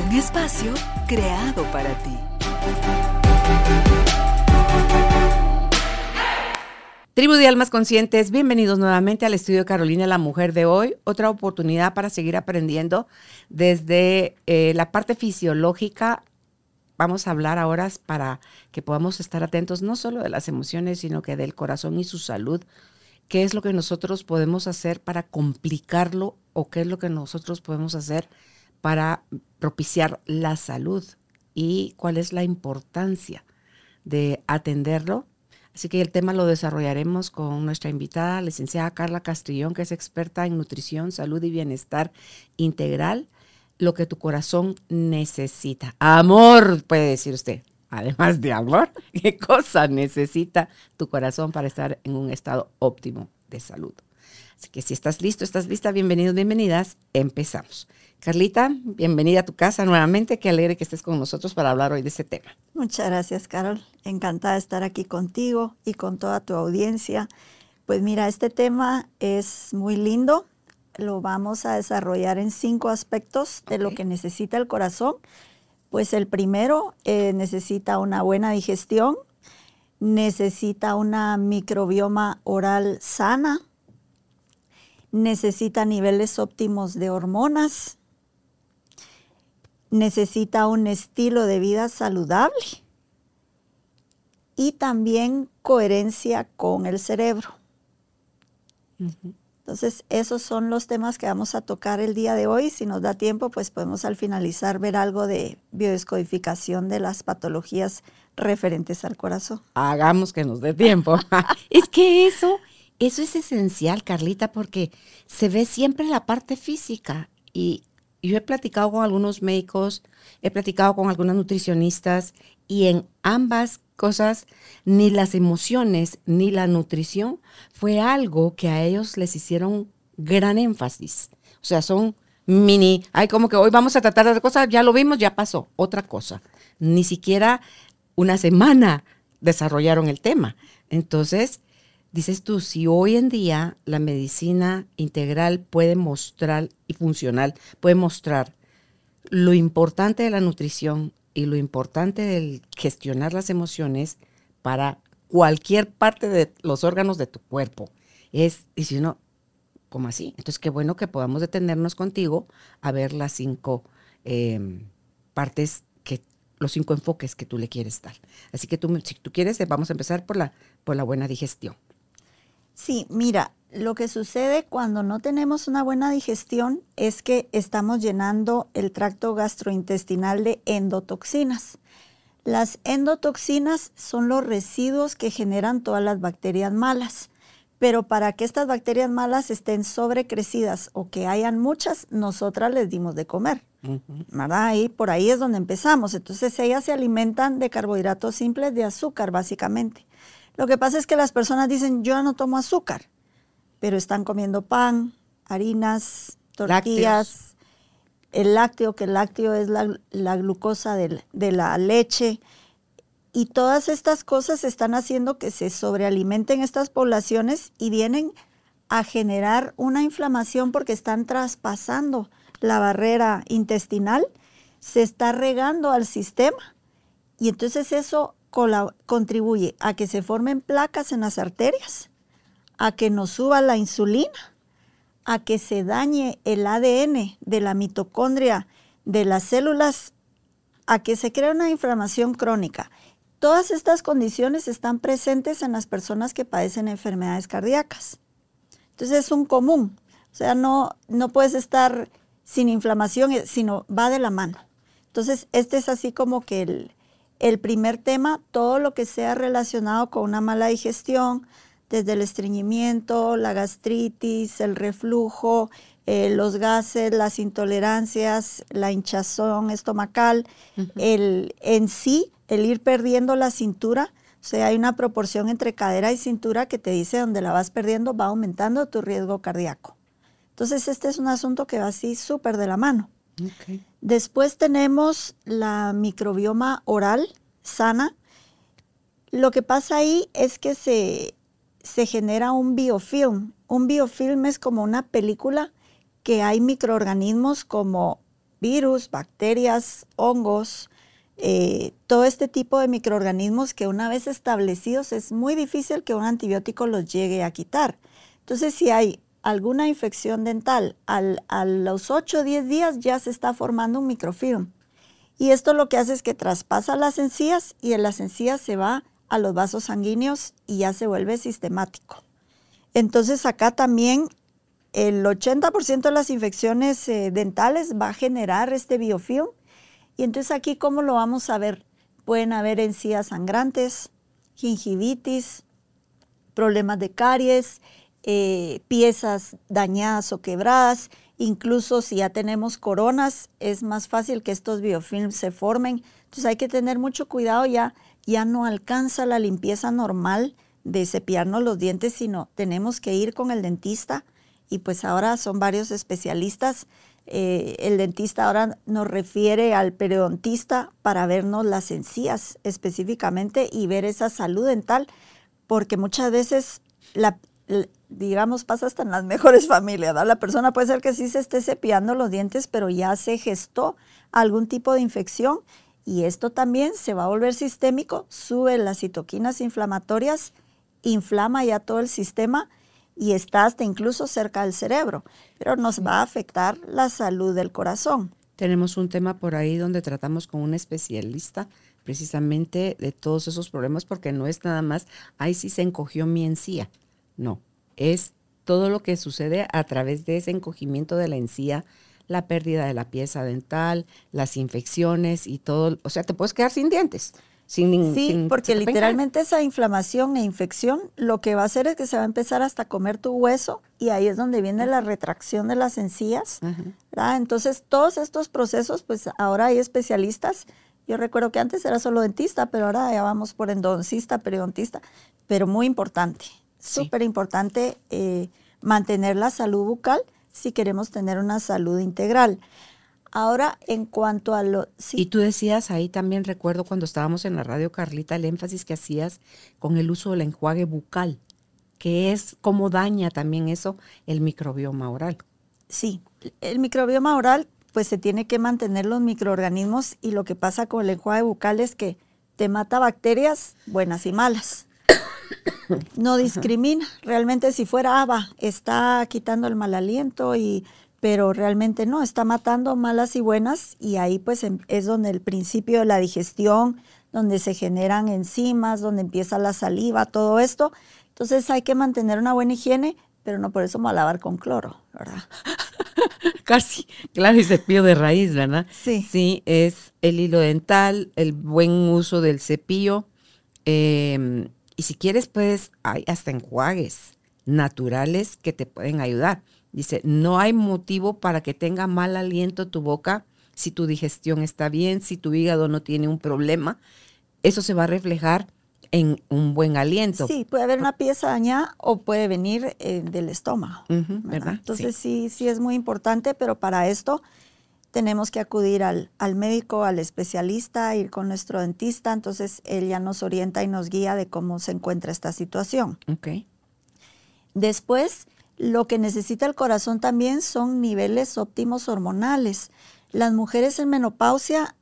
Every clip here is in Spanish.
Un espacio creado para ti. Tribu de Almas Conscientes, bienvenidos nuevamente al estudio Carolina, la mujer de hoy. Otra oportunidad para seguir aprendiendo desde eh, la parte fisiológica. Vamos a hablar ahora para que podamos estar atentos no solo de las emociones, sino que del corazón y su salud. ¿Qué es lo que nosotros podemos hacer para complicarlo o qué es lo que nosotros podemos hacer propiciar la salud? ¿Y cuál es la importancia de atenderlo? Así que el tema lo desarrollaremos con nuestra invitada, licenciada Carla Castrillón, que es experta en nutrición, salud y bienestar integral, lo que tu corazón necesita. Amor, puede decir usted. Además de amor, ¿qué cosa necesita tu corazón para estar en un estado óptimo de salud? Así que si estás listo, estás lista, bienvenidos, bienvenidas, empezamos. Carlita, bienvenida a tu casa nuevamente. Qué alegre que estés con nosotros para hablar hoy de este tema. Muchas gracias, Carol. Encantada de estar aquí contigo y con toda tu audiencia. Pues mira, este tema es muy lindo. Lo vamos a desarrollar en cinco aspectos de lo que necesita el corazón. Pues el primero eh, necesita una buena digestión, necesita una microbioma oral sana, necesita niveles óptimos de hormonas, necesita un estilo de vida saludable y también coherencia con el cerebro. Entonces, esos son los temas que vamos a tocar el día de hoy. Si nos da tiempo, pues podemos al finalizar ver algo de biodescodificación de las patologías referentes al corazón. Hagamos que nos dé tiempo. es que eso, eso es esencial, Carlita, porque se ve siempre la parte física y yo he platicado con algunos médicos, he platicado con algunas nutricionistas y en ambas cosas, ni las emociones ni la nutrición fue algo que a ellos les hicieron gran énfasis. O sea, son mini, hay como que hoy vamos a tratar de cosas, ya lo vimos, ya pasó, otra cosa. Ni siquiera una semana desarrollaron el tema. Entonces, dices tú, si hoy en día la medicina integral puede mostrar y funcional, puede mostrar lo importante de la nutrición y lo importante del gestionar las emociones para cualquier parte de los órganos de tu cuerpo. Es, y si ¿cómo así? Entonces, qué bueno que podamos detenernos contigo a ver las cinco em, partes que, los cinco enfoques que tú le quieres dar. Así que tú, si tú quieres, vamos a empezar por la, por la buena digestión. Sí, mira, lo que sucede cuando no tenemos una buena digestión es que estamos llenando el tracto gastrointestinal de endotoxinas. Las endotoxinas son los residuos que generan todas las bacterias malas. Pero para que estas bacterias malas estén sobrecrecidas o que hayan muchas, nosotras les dimos de comer. ¿Verdad? Y por ahí es donde empezamos. Entonces ellas se alimentan de carbohidratos simples, de azúcar básicamente. Lo que pasa es que las personas dicen, yo no tomo azúcar, pero están comiendo pan, harinas, tortillas, el lácteo, que el lácteo es la, glucosa de, de la leche. Y todas estas cosas están haciendo que se sobrealimenten estas poblaciones y vienen a generar una inflamación porque están traspasando la barrera intestinal, se está regando al sistema. Y entonces eso contribuye a que se formen placas en las arterias, a que nos suba la insulina, a que se dañe el ADN de la mitocondria de las células, a que se crea una inflamación crónica. Todas estas condiciones están presentes en las personas que padecen enfermedades cardíacas. Entonces es un común. O sea, no, no puedes estar sin inflamación, sino va de la mano. Entonces, este es así como que el, el primer tema, todo lo que sea relacionado con una mala digestión, desde el estreñimiento, la gastritis, el reflujo, eh, los gases, las intolerancias, la hinchazón estomacal, el, en sí, el ir perdiendo la cintura, o sea, hay una proporción entre cadera y cintura que te dice donde la vas perdiendo va aumentando tu riesgo cardíaco. Entonces, este es un asunto que va así súper de la mano. Después tenemos la microbioma oral sana. Lo que pasa ahí es que se, se genera un biofilm. Un biofilm es como una película que hay microorganismos como virus, bacterias, hongos, eh, todo este tipo de microorganismos que una vez establecidos es muy difícil que un antibiótico los llegue a quitar. Entonces, si hay alguna infección dental, a los 8 o 10 días ya se está formando un microfilm. Y esto lo que hace es que traspasa las encías y en las encías se va a los vasos sanguíneos y ya se vuelve sistemático. Entonces acá también el 80% de las infecciones eh, dentales va a generar este biofilm. Y entonces aquí, ¿cómo lo vamos a ver? Pueden haber encías sangrantes, gingivitis, problemas de caries, eh, piezas dañadas o quebradas. Incluso si ya tenemos coronas, es más fácil que estos biofilms se formen. Entonces hay que tener mucho cuidado, ya, ya no alcanza la limpieza normal de cepillarnos los dientes, sino tenemos que ir con el dentista y pues ahora son varios especialistas. Eh, el dentista ahora nos refiere al periodontista para vernos las encías específicamente y ver esa salud dental, porque muchas veces la, digamos, pasa hasta en las mejores familias. La persona puede ser que sí se esté cepillando los dientes, pero ya se gestó algún tipo de infección y esto también se va a volver sistémico, sube las citoquinas inflamatorias, inflama ya todo el sistema y está hasta incluso cerca del cerebro, pero nos va a afectar la salud del corazón. Tenemos un tema por ahí donde tratamos con un especialista precisamente de todos esos problemas porque no es nada más, ay, sí se encogió mi encía. No, es todo lo que sucede a través de ese encogimiento de la encía, la pérdida de la pieza dental, las infecciones y todo. O sea, te puedes quedar sin dientes sí, porque literalmente esa inflamación e infección lo que va a hacer es que se va a empezar hasta comer tu hueso y ahí es donde viene la retracción de las encías. Entonces, todos estos procesos, pues ahora hay especialistas. Yo recuerdo que antes era solo dentista, pero ahora ya vamos por endodoncista, periodontista, pero muy importante, súper importante eh, mantener la salud bucal si queremos tener una salud integral. Ahora, en cuanto a lo... Y tú decías ahí también, recuerdo cuando estábamos en la radio, Carlita, el énfasis que hacías con el uso del enjuague bucal, que es cómo daña también eso el microbioma oral. Sí, el microbioma oral, pues se tiene que mantener los microorganismos y lo que pasa con el enjuague bucal es que te mata bacterias buenas y malas. No discrimina. Realmente si fuera ABA, está quitando el mal aliento y pero realmente no, está matando malas y buenas y ahí pues em, es donde el principio de la digestión, donde se generan enzimas, donde empieza la saliva, todo esto. Entonces hay que mantener una buena higiene, pero no por eso malabar con cloro, ¿verdad? Casi, claro, y cepillo de raíz, ¿verdad? Sí. Sí, es el hilo dental, el buen uso del cepillo. Em, y si quieres, pues hay hasta enjuagues naturales que te pueden ayudar. Dice, no hay motivo para que tenga mal aliento tu boca si tu digestión está bien, si tu hígado no tiene un problema. Eso se va a reflejar en un buen aliento. Sí, puede haber una pieza dañada o puede venir eh, del estómago. ¿verdad? Entonces sí. sí. es muy importante, pero para esto tenemos que acudir al, al, médico, al especialista, ir con nuestro dentista. Entonces él ya nos orienta y nos guía de cómo se encuentra esta situación. Okay. Después lo que necesita el corazón también son niveles óptimos hormonales. Las mujeres en menopausia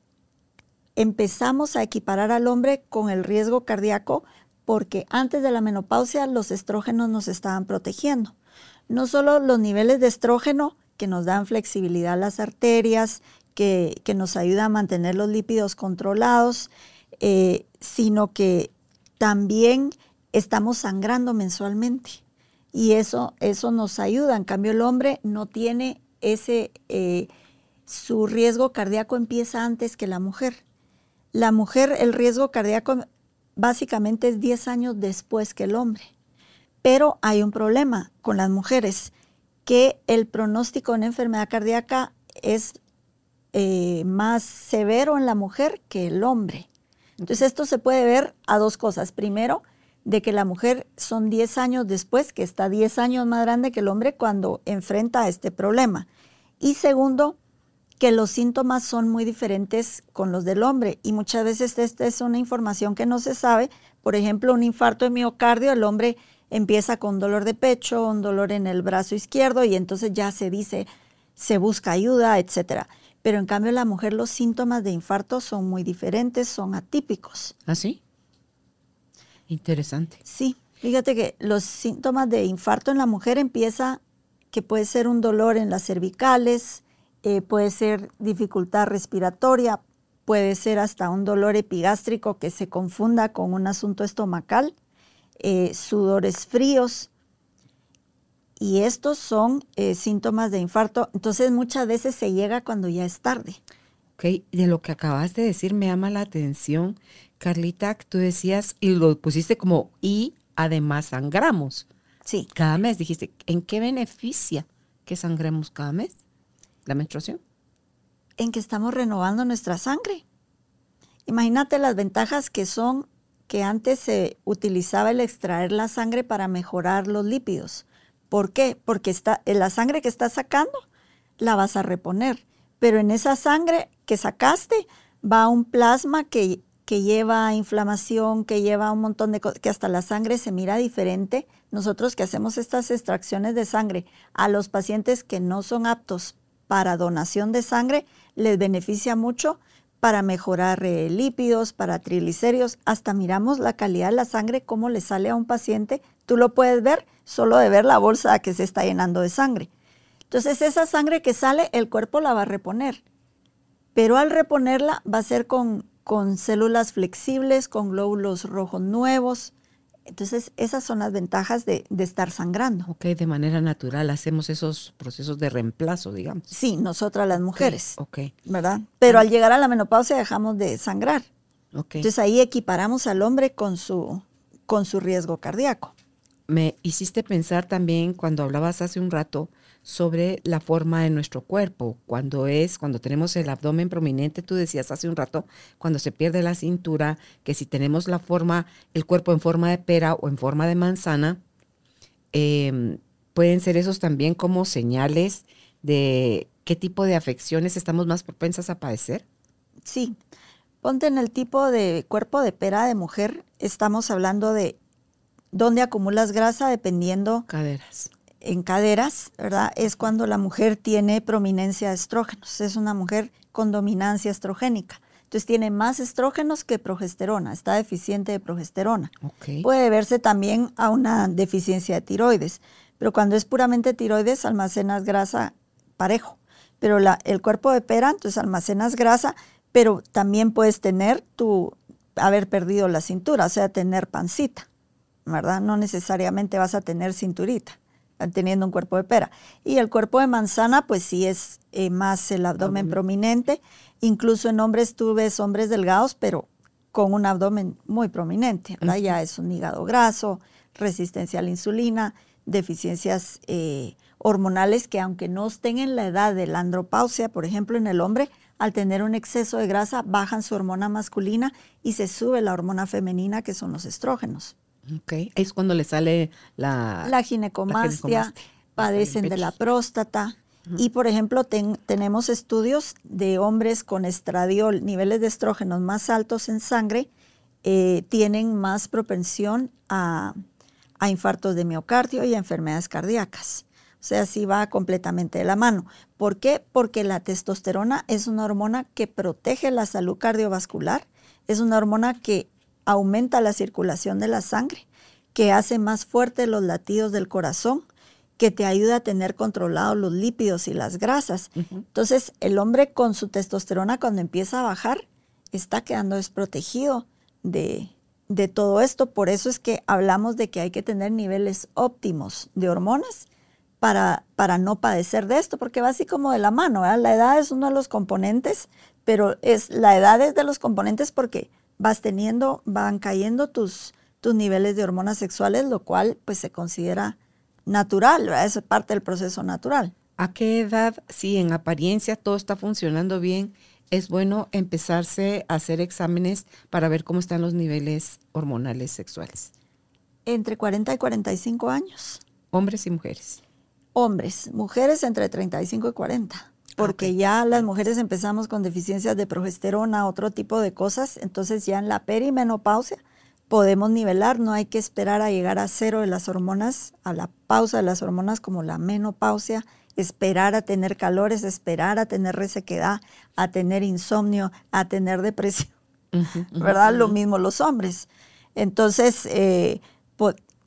empezamos a equiparar al hombre con el riesgo cardíaco porque antes de la menopausia los estrógenos nos estaban protegiendo. No solo los niveles de estrógeno que nos dan flexibilidad a las arterias, que, nos ayuda a mantener los lípidos controlados, eh, sino que también estamos sangrando mensualmente y eso, eso nos ayuda. En cambio, el hombre no tiene ese, eh, su riesgo cardíaco empieza antes que la mujer. La mujer, el riesgo cardíaco básicamente es 10 años después que el hombre. Pero hay un problema con las mujeres, que el pronóstico de una enfermedad cardíaca es eh, más severo en la mujer que el hombre. Entonces esto se puede ver a dos cosas. Primero, de que la mujer son 10 años después, que está 10 años más grande que el hombre cuando enfrenta este problema. Y segundo, que los síntomas son muy diferentes con los del hombre y muchas veces esta es una información que no se sabe. Por ejemplo, un infarto de miocardio, el hombre empieza con dolor de pecho, un dolor en el brazo izquierdo y entonces ya se dice, se busca ayuda, etcétera. Pero en cambio la mujer los síntomas de infarto son muy diferentes, son atípicos. ¿Ah, sí? Interesante. Sí, fíjate que los síntomas de infarto en la mujer empieza que puede ser un dolor en las cervicales, eh, puede ser dificultad respiratoria, puede ser hasta un dolor epigástrico que se confunda con un asunto estomacal, eh, sudores fríos. Y estos son eh, síntomas de infarto. Entonces muchas veces se llega cuando ya es tarde. Ok, de lo que acabas de decir me llama la atención, Carlita, tú decías y lo pusiste como y además sangramos. Sí. Cada mes dijiste, ¿en qué beneficia que sangremos cada mes la menstruación? En que estamos renovando nuestra sangre. Imagínate las ventajas que son que antes se utilizaba el extraer la sangre para mejorar los lípidos. ¿Por qué? Porque está, la sangre que estás sacando la vas a reponer, pero en esa sangre que sacaste va un plasma que, que lleva inflamación, que lleva un montón de cosas, que hasta la sangre se mira diferente. Nosotros que hacemos estas extracciones de sangre a los pacientes que no son aptos para donación de sangre, les beneficia mucho para mejorar eh, lípidos, para triglicéridos. Hasta miramos la calidad de la sangre, cómo le sale a un paciente. Tú lo puedes ver solo de ver la bolsa que se está llenando de sangre. Entonces esa sangre que sale, el cuerpo la va a reponer. Pero al reponerla va a ser con, con células flexibles, con glóbulos rojos nuevos, entonces, esas son las ventajas de, estar sangrando. Ok, de manera natural hacemos esos procesos de reemplazo, digamos. Sí, nosotras las mujeres. Ok. ¿Verdad? Pero al llegar a la menopausia dejamos de sangrar. Ok. Entonces ahí equiparamos al hombre con su, con su riesgo cardíaco. Me hiciste pensar también cuando hablabas hace un rato sobre la forma de nuestro cuerpo. Cuando es, cuando tenemos el abdomen prominente, tú decías hace un rato, cuando se pierde la cintura, que si tenemos la forma, el cuerpo en forma de pera o en forma de manzana, em, pueden ser esos también como señales de qué tipo de afecciones estamos más propensas a padecer. Sí, ponte en el tipo de cuerpo de pera de mujer, estamos hablando de dónde acumulas grasa dependiendo caderas en caderas, ¿verdad? Es cuando la mujer tiene prominencia de estrógenos. Es una mujer con dominancia estrogénica. Entonces tiene más estrógenos que progesterona, está deficiente de progesterona. Puede verse también a una deficiencia de tiroides, pero cuando es puramente tiroides almacenas grasa parejo. Pero la, el cuerpo de pera, entonces almacenas grasa, pero también puedes tener tu, haber perdido la cintura, o sea, tener pancita, ¿verdad? No necesariamente vas a tener cinturita teniendo un cuerpo de pera. Y el cuerpo de manzana, pues sí es eh, más el abdomen prominente. Incluso en hombres tú ves hombres delgados, pero con un abdomen muy prominente. Ya es un hígado graso, resistencia a la insulina, deficiencias eh, hormonales que aunque no estén en la edad de la andropausia, por ejemplo, en el hombre, al tener un exceso de grasa, bajan su hormona masculina y se sube la hormona femenina, que son los estrógenos. Okay. Es cuando le sale la, la ginecomastia, padecen de la próstata. Y, por ejemplo, tenemos estudios de hombres con estradiol, niveles de estrógenos más altos en sangre, eh, tienen más propensión a, a, infartos de miocardio y a enfermedades cardíacas. O sea, sí va completamente de la mano. ¿Por qué? Porque la testosterona es una hormona que protege la salud cardiovascular, es una hormona que aumenta la circulación de la sangre, que hace más fuertes los latidos del corazón, que te ayuda a tener controlados los lípidos y las grasas. Entonces, el hombre con su testosterona cuando empieza a bajar, está quedando desprotegido de, de todo esto. Por eso es que hablamos de que hay que tener niveles óptimos de hormonas para, para no padecer de esto, porque va así como de la mano. La edad es uno de los componentes, pero es, la edad es de los componentes porque vas teniendo, van cayendo tus, tus niveles de hormonas sexuales, lo cual pues se considera natural, ¿verdad? es parte del proceso natural. ¿A qué edad, si en apariencia todo está funcionando bien, es bueno empezarse a hacer exámenes para ver cómo están los niveles hormonales sexuales? Entre 40 y 45 años. Hombres y mujeres. Hombres, mujeres entre 35 y 40 porque ya las mujeres empezamos con deficiencias de progesterona, otro tipo de cosas, entonces ya en la perimenopausia podemos nivelar, no hay que esperar a llegar a cero de las hormonas, a la pausa de las hormonas como la menopausia, esperar a tener calores, esperar a tener resequedad, a tener insomnio, a tener depresión, ¿verdad? Lo mismo los hombres. Entonces, eh,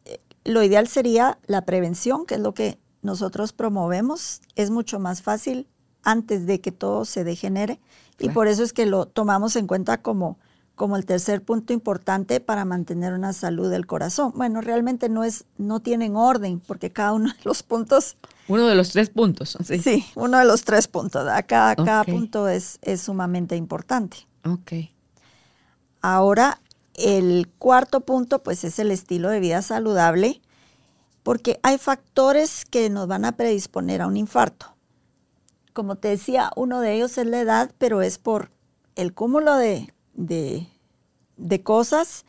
eh, lo ideal sería la prevención, que es lo que nosotros promovemos. Es mucho más fácil antes de que todo se degenere. Y por eso es que lo tomamos en cuenta como, como el tercer punto importante para mantener una salud del corazón. Bueno, realmente no es, no tienen orden, porque cada uno de los puntos. Uno de los tres puntos. Sí, sí uno de los tres puntos. Cada, cada punto es, es sumamente importante. Ok. Ahora, el cuarto punto, pues es el estilo de vida saludable, porque hay factores que nos van a predisponer a un infarto como te decía, uno de ellos es la edad, pero es por el cúmulo de, de, cosas,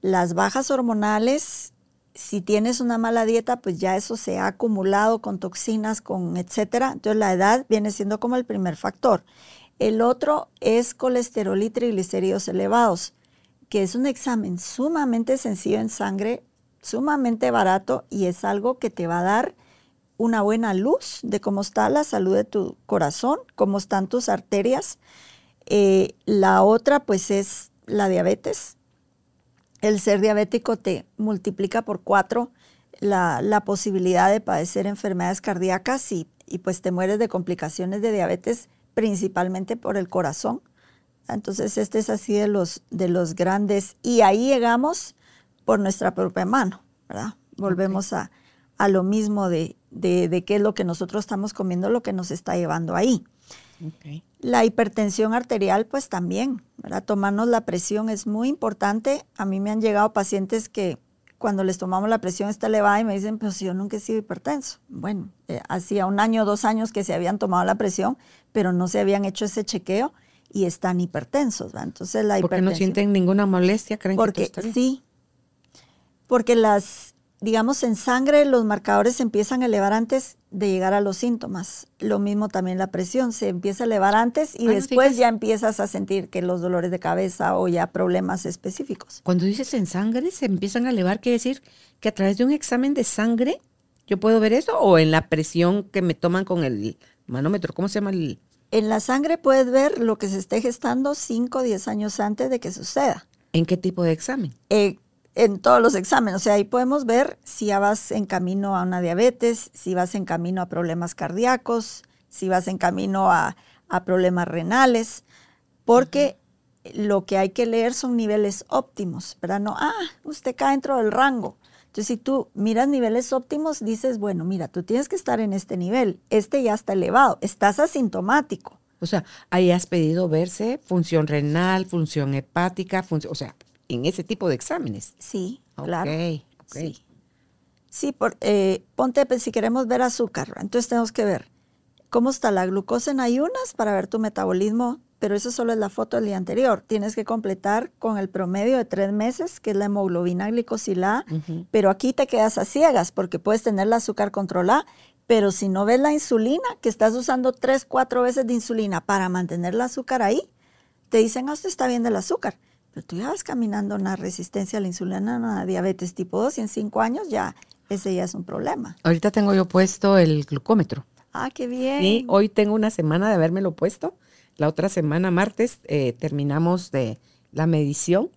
las bajas hormonales, si tienes una mala dieta, pues ya eso se ha acumulado con toxinas, con etcétera. Entonces la edad viene siendo como el primer factor. El otro es colesterol y triglicéridos elevados, que es un examen sumamente sencillo en sangre, sumamente barato y es algo que te va a dar una buena luz de cómo está la salud de tu corazón, cómo están tus arterias. Eh, la otra pues es la diabetes. El ser diabético te multiplica por cuatro la, posibilidad de padecer enfermedades cardíacas y, y, pues te mueres de complicaciones de diabetes principalmente por el corazón. Entonces este es así de los, de los grandes y ahí llegamos por nuestra propia mano, ¿verdad? Volvemos a, a lo mismo de, de, qué es lo que nosotros estamos comiendo, lo que nos está llevando ahí. La hipertensión arterial, pues también, ¿verdad? Tomarnos la presión es muy importante. A mí me han llegado pacientes que cuando les tomamos la presión está elevada y me dicen, pero si yo nunca he sido hipertenso. Bueno, eh, hacía un año o dos años que se habían tomado la presión, pero no se habían hecho ese chequeo y están hipertensos. ¿verdad? Entonces la Porque no sienten ninguna molestia, creen porque, que Sí, porque las digamos, en sangre los marcadores se empiezan a elevar antes de llegar a los síntomas. Lo mismo también la presión, se empieza a elevar antes y después ya empiezas a sentir que los dolores de cabeza o ya problemas específicos. Cuando dices en sangre se empiezan a elevar, quiere decir que a través de un examen de sangre yo puedo ver eso o en la presión que me toman con el manómetro, ¿cómo se llama el? En la sangre puedes ver lo que se esté gestando 5 o 10 años antes de que suceda. ¿En qué tipo de examen? Eh, en todos los exámenes. O sea, ahí podemos ver si ya vas en camino a una diabetes, si vas en camino a problemas cardíacos, si vas en camino a, problemas renales, porque lo que hay que leer son niveles óptimos, ¿verdad? No, ah, usted cae dentro del rango. Entonces, si tú miras niveles óptimos, dices, bueno, mira, tú tienes que estar en este nivel, este ya está elevado, estás asintomático. O sea, ahí has pedido verse función renal, función hepática, función, o sea, en ese tipo de exámenes. Sí, claro. Sí, sí por, eh, ponte, pues, si queremos ver azúcar, entonces tenemos que ver cómo está la glucosa en ayunas para ver tu metabolismo, pero eso solo es la foto del día anterior. Tienes que completar con el promedio de tres meses, que es la hemoglobina glicosilada, pero aquí te quedas a ciegas porque puedes tener el azúcar controlada, pero si no ves la insulina, que estás usando tres, cuatro veces de insulina para mantener el azúcar ahí, te dicen, ah, usted está bien del azúcar. Pero tú ya vas caminando una resistencia a la insulina, una diabetes tipo 2 y en cinco años ya ese ya es un problema. Ahorita tengo yo puesto el glucómetro. Ah, qué bien. Sí, hoy tengo una semana de habérmelo puesto. La otra semana, martes, eh, terminamos de la medición.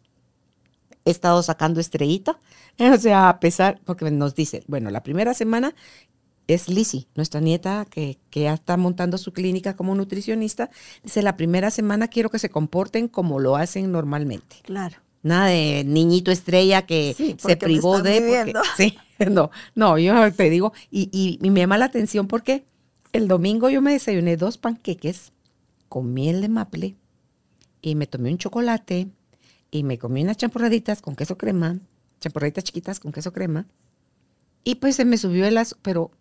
He estado sacando estrellita. O sea, a pesar, porque nos dice, bueno, la primera semana es Lizzie, nuestra nieta que, ya está montando su clínica como nutricionista. Dice, la primera semana quiero que se comporten como lo hacen normalmente. Claro. Nada de niñito estrella que se privó de... sí, no, no, yo te digo, y, y, me llama la atención porque el domingo yo me desayuné dos panqueques con miel de maple y me tomé un chocolate y me comí unas champurraditas con queso crema, champurraditas chiquitas con queso crema Y pues se me subió el azúcar, pero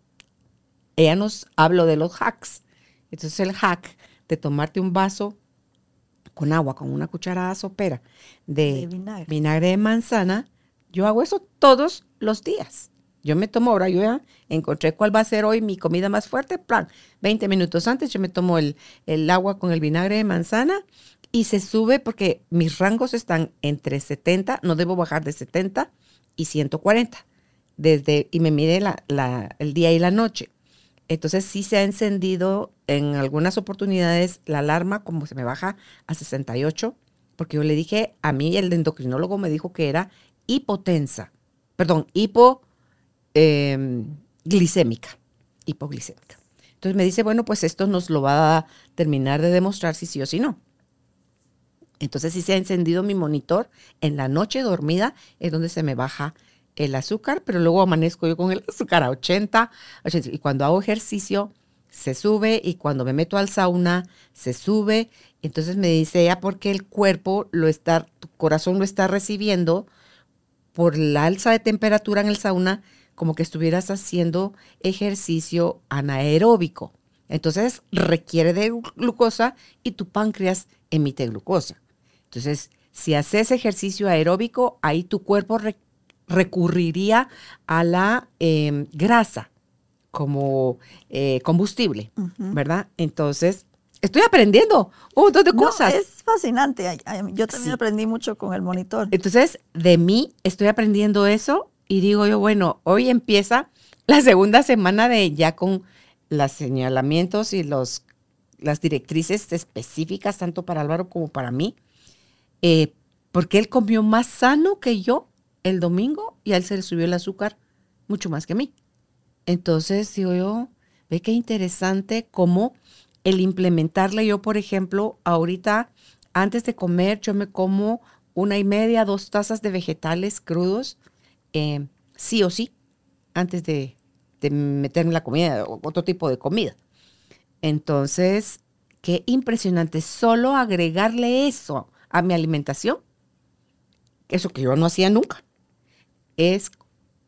ella nos habló de los hacks. Entonces el hack de tomarte un vaso con agua, con una cucharada sopera de, vinagre. de manzana, yo hago eso todos los días. Yo me tomo ahora, yo ya encontré cuál va a ser hoy mi comida más fuerte, plan, 20 minutos antes yo me tomo el, el agua con el vinagre de manzana y se sube porque mis rangos están entre 70, no debo bajar de 70 y 140, desde, y me mide la, el día y la noche. Entonces sí se ha encendido en algunas oportunidades la alarma como se me baja a 68, porque yo le dije, a mí el endocrinólogo me dijo que era hipotensa, perdón, hipoglicémica, em, hipoglicémica. Entonces me dice, bueno, pues esto nos lo va a terminar de demostrar si sí o si no. Entonces sí se ha encendido mi monitor en la noche dormida, es donde se me baja el azúcar, pero luego amanezco yo con el azúcar a 80, y cuando hago ejercicio se sube y cuando me meto al sauna se sube. Entonces me dice ella porque el cuerpo lo está, tu corazón lo está recibiendo por la alza de temperatura en el sauna, como que estuvieras haciendo ejercicio anaeróbico. Entonces requiere de glucosa y tu páncreas emite glucosa. Entonces, si haces ejercicio aeróbico, ahí tu cuerpo recurriría a la em, grasa como eh, combustible, ¿verdad? Entonces, estoy aprendiendo un montón de cosas. Es fascinante. Yo también aprendí mucho con el monitor. Entonces, de mí estoy aprendiendo eso y digo yo, bueno, hoy empieza la segunda semana de ya con los señalamientos y los, las directrices específicas, tanto para Álvaro como para mí, eh, porque él comió más sano que yo el domingo y a él se le subió el azúcar mucho más que a mí. Entonces, digo yo, ve qué interesante cómo el implementarle yo, por ejemplo, ahorita, antes de comer, yo me como una y media, dos tazas de vegetales crudos, eh, sí o sí, antes de, meterme la comida, otro tipo de comida. Entonces, qué impresionante, solo agregarle eso a mi alimentación, eso que yo no hacía nunca, es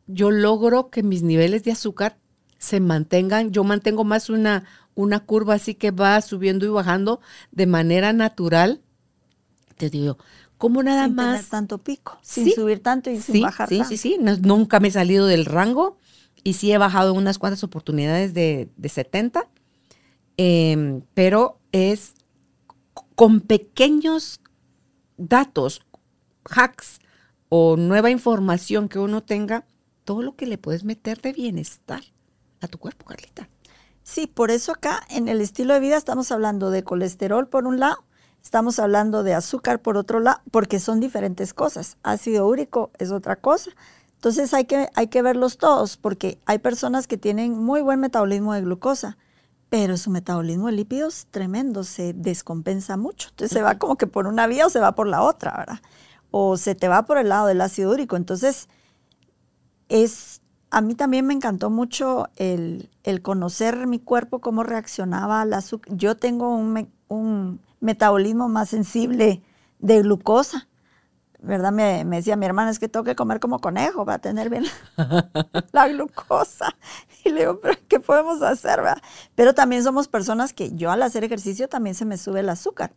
yo logro que mis niveles de azúcar se mantengan, yo mantengo más una, una curva así que va subiendo y bajando de manera natural. Te digo, como nada sin más. Tener tanto pico, sin subir tanto y sin bajar sí, Sí, sí, sí, nunca me he salido del rango y sí he bajado unas cuantas oportunidades de, de 70, em, pero es con pequeños datos, hacks o nueva información que uno tenga, todo lo que le puedes meter de bienestar a tu cuerpo, Carlita. Sí, por eso acá en el estilo de vida estamos hablando de colesterol por un lado, estamos hablando de azúcar por otro lado, porque son diferentes cosas. Ácido úrico es otra cosa. Entonces hay que, hay que verlos todos, porque hay personas que tienen muy buen metabolismo de glucosa, pero su metabolismo de lípidos tremendo, se descompensa mucho. Entonces se va como que por una vía o se va por la otra, ¿verdad? O se te va por el lado del ácido úrico. Entonces, es, a mí también me encantó mucho el, conocer mi cuerpo, cómo reaccionaba al azúcar. Yo tengo un, un metabolismo más sensible de glucosa. ¿verdad? Me, decía mi hermana, es que tengo que comer como conejo para tener bien la glucosa. Y le digo, pero ¿qué podemos hacer? ¿verdad? Pero también somos personas que yo al hacer ejercicio también se me sube el azúcar.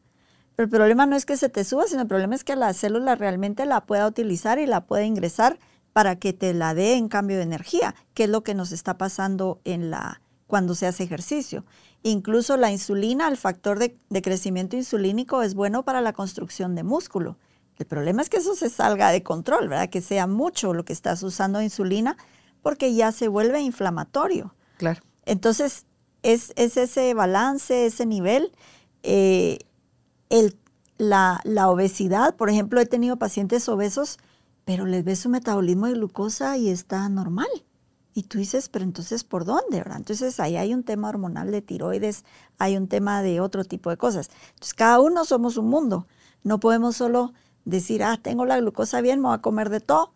Pero el problema no es que se te suba, sino el problema es que la célula realmente la pueda utilizar y la pueda ingresar para que te la dé en cambio de energía, que es lo que nos está pasando en la, cuando se hace ejercicio. Incluso la insulina, el factor de, de crecimiento insulínico, es bueno para la construcción de músculo. El problema es que eso se salga de control, ¿verdad? Que sea mucho lo que estás usando de insulina, porque ya se vuelve inflamatorio. Claro. Entonces, es, ese balance, ese nivel. Eh, la, obesidad, por ejemplo, he tenido pacientes obesos, pero les ves su metabolismo de glucosa y está normal. Y tú dices, pero entonces, ¿por dónde? Entonces, ahí hay un tema hormonal de tiroides, hay un tema de otro tipo de cosas. Entonces, cada uno somos un mundo. No podemos solo decir, ah, tengo la glucosa bien, me voy a comer de todo,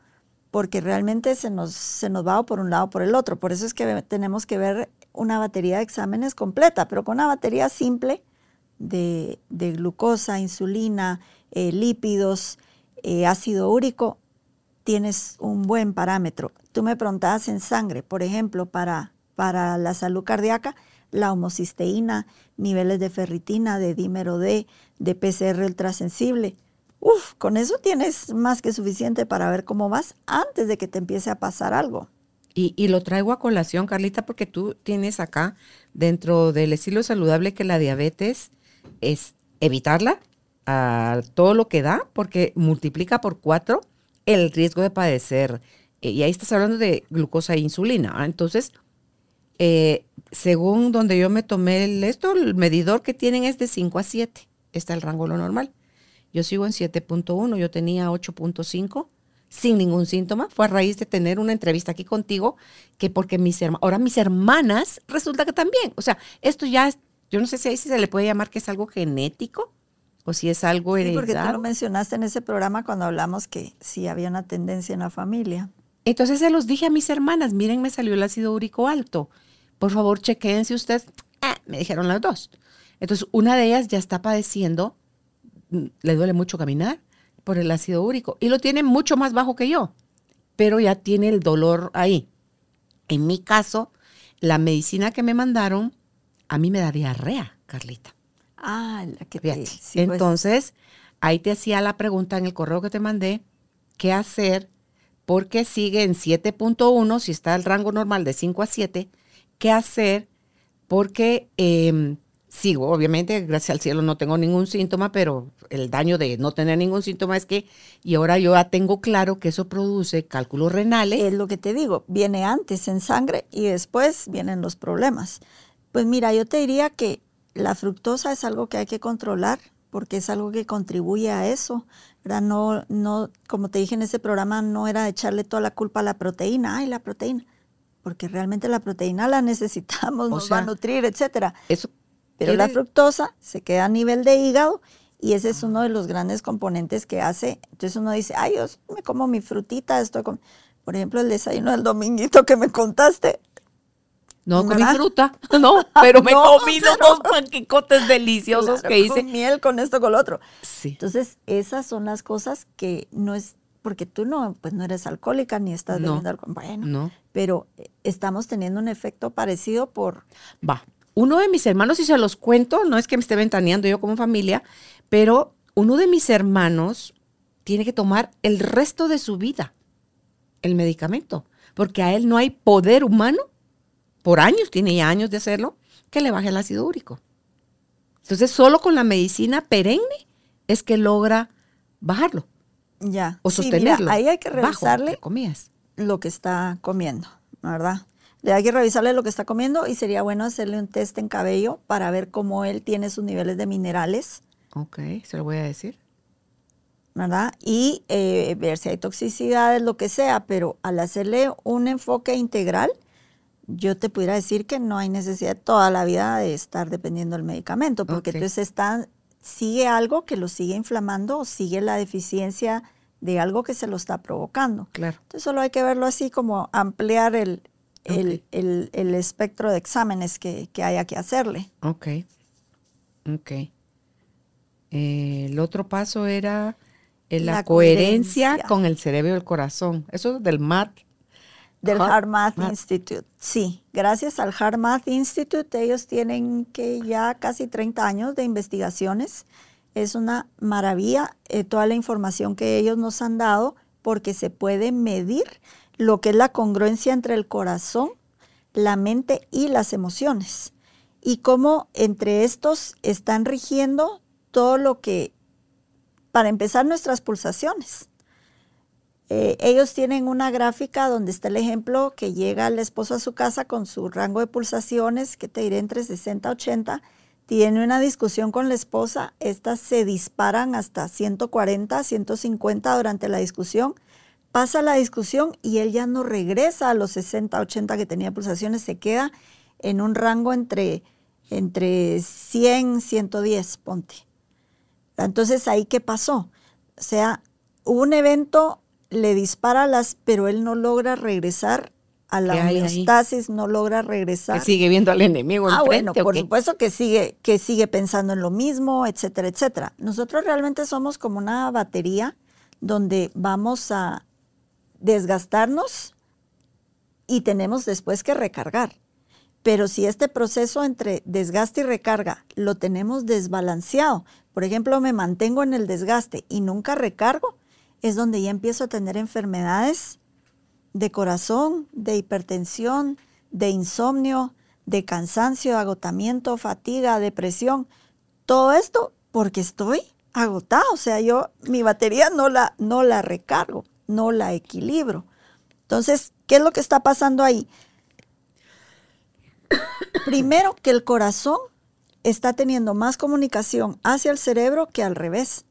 porque realmente se nos, se nos va por un lado o por el otro. Por eso es que tenemos que ver una batería de exámenes completa, pero con una batería simple de, glucosa, insulina, eh, lípidos, eh, ácido úrico, tienes un buen parámetro. Tú me preguntabas en sangre, por ejemplo, para, para la salud cardíaca, la homocisteína, niveles de ferritina, de dímero D, de PCR ultrasensible. Uf, con eso tienes más que suficiente para ver cómo vas antes de que te empiece a pasar algo. Y, lo traigo a colación, Carlita, porque tú tienes acá dentro del estilo saludable que la diabetes es evitarla a todo lo que da, porque multiplica por cuatro el riesgo de padecer. Eh, y ahí estás hablando de glucosa e insulina. ¿ah? Entonces, eh, según donde yo me tomé el, esto, el medidor que tienen es de 5 a 7. Está el rango lo normal. Yo sigo en 7.1, yo tenía 8.5 sin ningún síntoma. Fue a raíz de tener una entrevista aquí contigo, que porque mis hermanas, ahora mis hermanas, resulta que también. O sea, esto ya es, yo no sé si ahí se le puede llamar que es algo genético o si es algo heredado. porque tú lo mencionaste en ese programa cuando hablamos que sí había una tendencia en la familia. Entonces se los dije a mis hermanas, miren, me salió el ácido úrico alto. Por favor, chequeen si ustedes, ah, me dijeron las dos. Entonces, una de ellas ya está padeciendo, mm, le duele mucho caminar, por el ácido úrico y lo tiene mucho más bajo que yo, pero ya tiene el dolor ahí. En mi caso, la medicina que me mandaron a mí me da diarrea, Carlita. Ah, la que te. Entonces, ahí te hacía la pregunta en el correo que te mandé, ¿qué hacer? Porque sigue en 7.1, si está el rango normal de 5 a 7, ¿qué hacer? Porque em, sigo, obviamente, gracias al cielo no tengo ningún síntoma, pero el daño de no tener ningún síntoma es que, y ahora yo ya tengo claro que eso produce cálculos renales. Es lo que te digo, viene antes en sangre y después vienen los problemas. Pues mira, yo te diría que la fructosa es algo que hay que controlar porque es algo que contribuye a eso. ¿verdad? No, no, como te dije en ese programa, no era echarle toda la culpa a la proteína. Ay, la proteína. Porque realmente la proteína la necesitamos, nos va a nutrir, etcétera. Eso pero la fructosa se queda a nivel de hígado y ese es uno de los grandes componentes que hace. Entonces uno dice, ay, yo me como mi frutita, estoy con... Por ejemplo, el desayuno del dominguito que me contaste. No comí fruta, no, pero me comí unos panquecotes deliciosos que hice. Con miel, con esto, con lo otro. Sí. Entonces, esas son las cosas que no es, porque tú no, pues no eres alcohólica ni estás bebiendo alcohol. Bueno, no. pero eh, estamos teniendo un efecto parecido por... Va, uno de mis hermanos, y se los cuento, no es que me esté ventaneando yo como familia, pero uno de mis hermanos tiene que tomar el resto de su vida el medicamento, porque a él no hay poder humano, por años, tiene ya años de hacerlo, que le baje el ácido úrico. Entonces, solo con la medicina perenne es que logra bajarlo. Ya. O sostenerlo. ahí hay que revisarle lo que está comiendo, ¿verdad? Le hay que revisarle lo que está comiendo y sería bueno hacerle un test en cabello para ver cómo él tiene sus niveles de minerales. Ok, se lo voy a decir. ¿Verdad? Y eh, ver si hay toxicidades, lo que sea, pero al hacerle un enfoque integral, yo te pudiera decir que no hay necesidad toda la vida de estar dependiendo del medicamento, porque entonces está, sigue algo que lo sigue inflamando o sigue la deficiencia de algo que se lo está provocando. Claro. Entonces solo hay que verlo así como ampliar el, el, espectro de exámenes que, haya que hacerle. Ok, ok. Eh, el otro paso era eh, la, coherencia, con el cerebro y el corazón. Eso es del MAT. Del Heart, Math, Institute. Sí, gracias al Heart Math Institute, ellos tienen que ya casi 30 años de investigaciones. Es una maravilla eh, toda la información que ellos nos han dado porque se puede medir lo que es la congruencia entre el corazón, la mente y las emociones. Y cómo entre estos están rigiendo todo lo que, para empezar, nuestras pulsaciones. Eh, ellos tienen una gráfica donde está el ejemplo que llega el esposo a su casa con su rango de pulsaciones, que te diré entre 60 y 80, tiene una discusión con la esposa, estas se disparan hasta 140, 150 durante la discusión pasa la discusión y él ya no regresa a los 60, 80 que tenía pulsaciones, se queda en un rango entre, entre 100, 110, ponte. Entonces, ¿ahí qué pasó? O sea, hubo un evento, le dispara las, pero él no logra regresar a la homeostasis, no logra regresar. Que sigue viendo al enemigo. Ah, bueno, por supuesto que sigue, que sigue pensando en lo mismo, etcétera, etcétera. Nosotros realmente somos como una batería donde vamos a, desgastarnos y tenemos después que recargar. Pero si este proceso entre desgaste y recarga lo tenemos desbalanceado, por ejemplo, me mantengo en el desgaste y nunca recargo, es donde ya empiezo a tener enfermedades de corazón, de hipertensión, de insomnio, de cansancio, agotamiento, fatiga, depresión. Todo esto porque estoy agotado, o sea, yo mi batería no la, no la recargo, no la equilibro. Entonces, ¿qué es lo que está pasando ahí? Primero, que el corazón está teniendo más comunicación hacia el cerebro que al revés.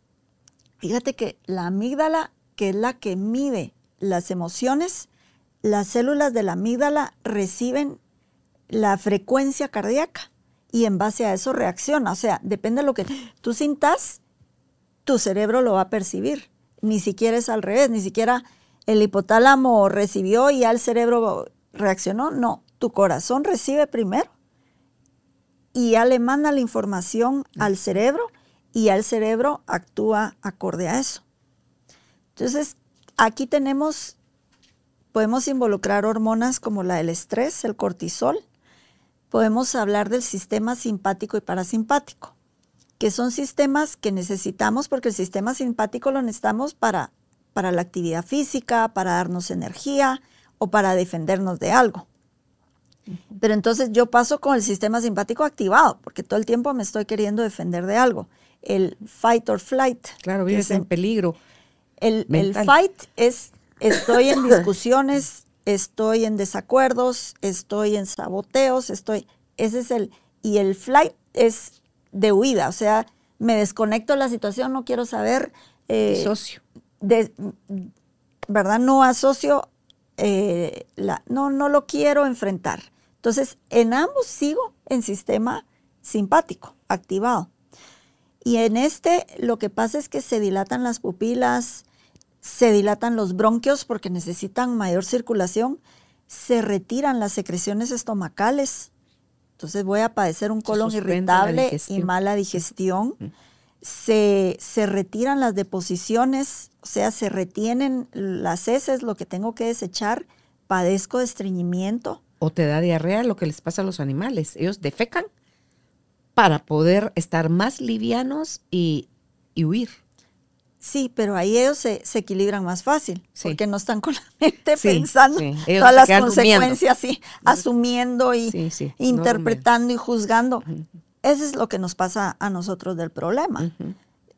Fíjate que la amígdala, que es la que mide las emociones, las células de la amígdala reciben la frecuencia cardíaca y en base a eso reacciona. O sea, depende de lo que tú sintas, tu cerebro lo va a percibir. Ni siquiera es al revés, ni siquiera el hipotálamo recibió y ya el cerebro reaccionó. No, tu corazón recibe primero y ya le manda la información al cerebro y ya el cerebro actúa acorde a eso. Entonces, aquí tenemos, podemos involucrar hormonas como la del estrés, el cortisol, podemos hablar del sistema simpático y parasimpático, que son sistemas que necesitamos porque el sistema simpático lo necesitamos para, para la actividad física, para darnos energía o para defendernos de algo. Pero entonces yo paso con el sistema simpático activado, porque todo el tiempo me estoy queriendo defender de algo. El fight or flight. Claro, vives en peligro. El, el, fight es, estoy en discusiones, estoy en desacuerdos, estoy en saboteos, estoy, ese es el, y el flight es de huida, o sea, me desconecto de la situación, no quiero saber. Eh, socio. De, ¿Verdad? No asocio, eh, la, no, no lo quiero enfrentar. Entonces, en ambos sigo en sistema simpático, activado. Y en este lo que pasa es que se dilatan las pupilas, se dilatan los bronquios porque necesitan mayor circulación, se retiran las secreciones estomacales. Entonces voy a padecer un colon irritable y mala digestión. Se, se, retiran las deposiciones, o sea, se retienen las heces, lo que tengo que desechar. Padezco de estreñimiento. O te da diarrea, lo que les pasa a los animales. Ellos defecan para poder estar más livianos y, y huir. Sí, pero ahí ellos se, equilibran más fácil, porque no están con la mente pensando todas las consecuencias, sí, asumiendo y interpretando y juzgando. Eso es lo que nos pasa a nosotros del problema.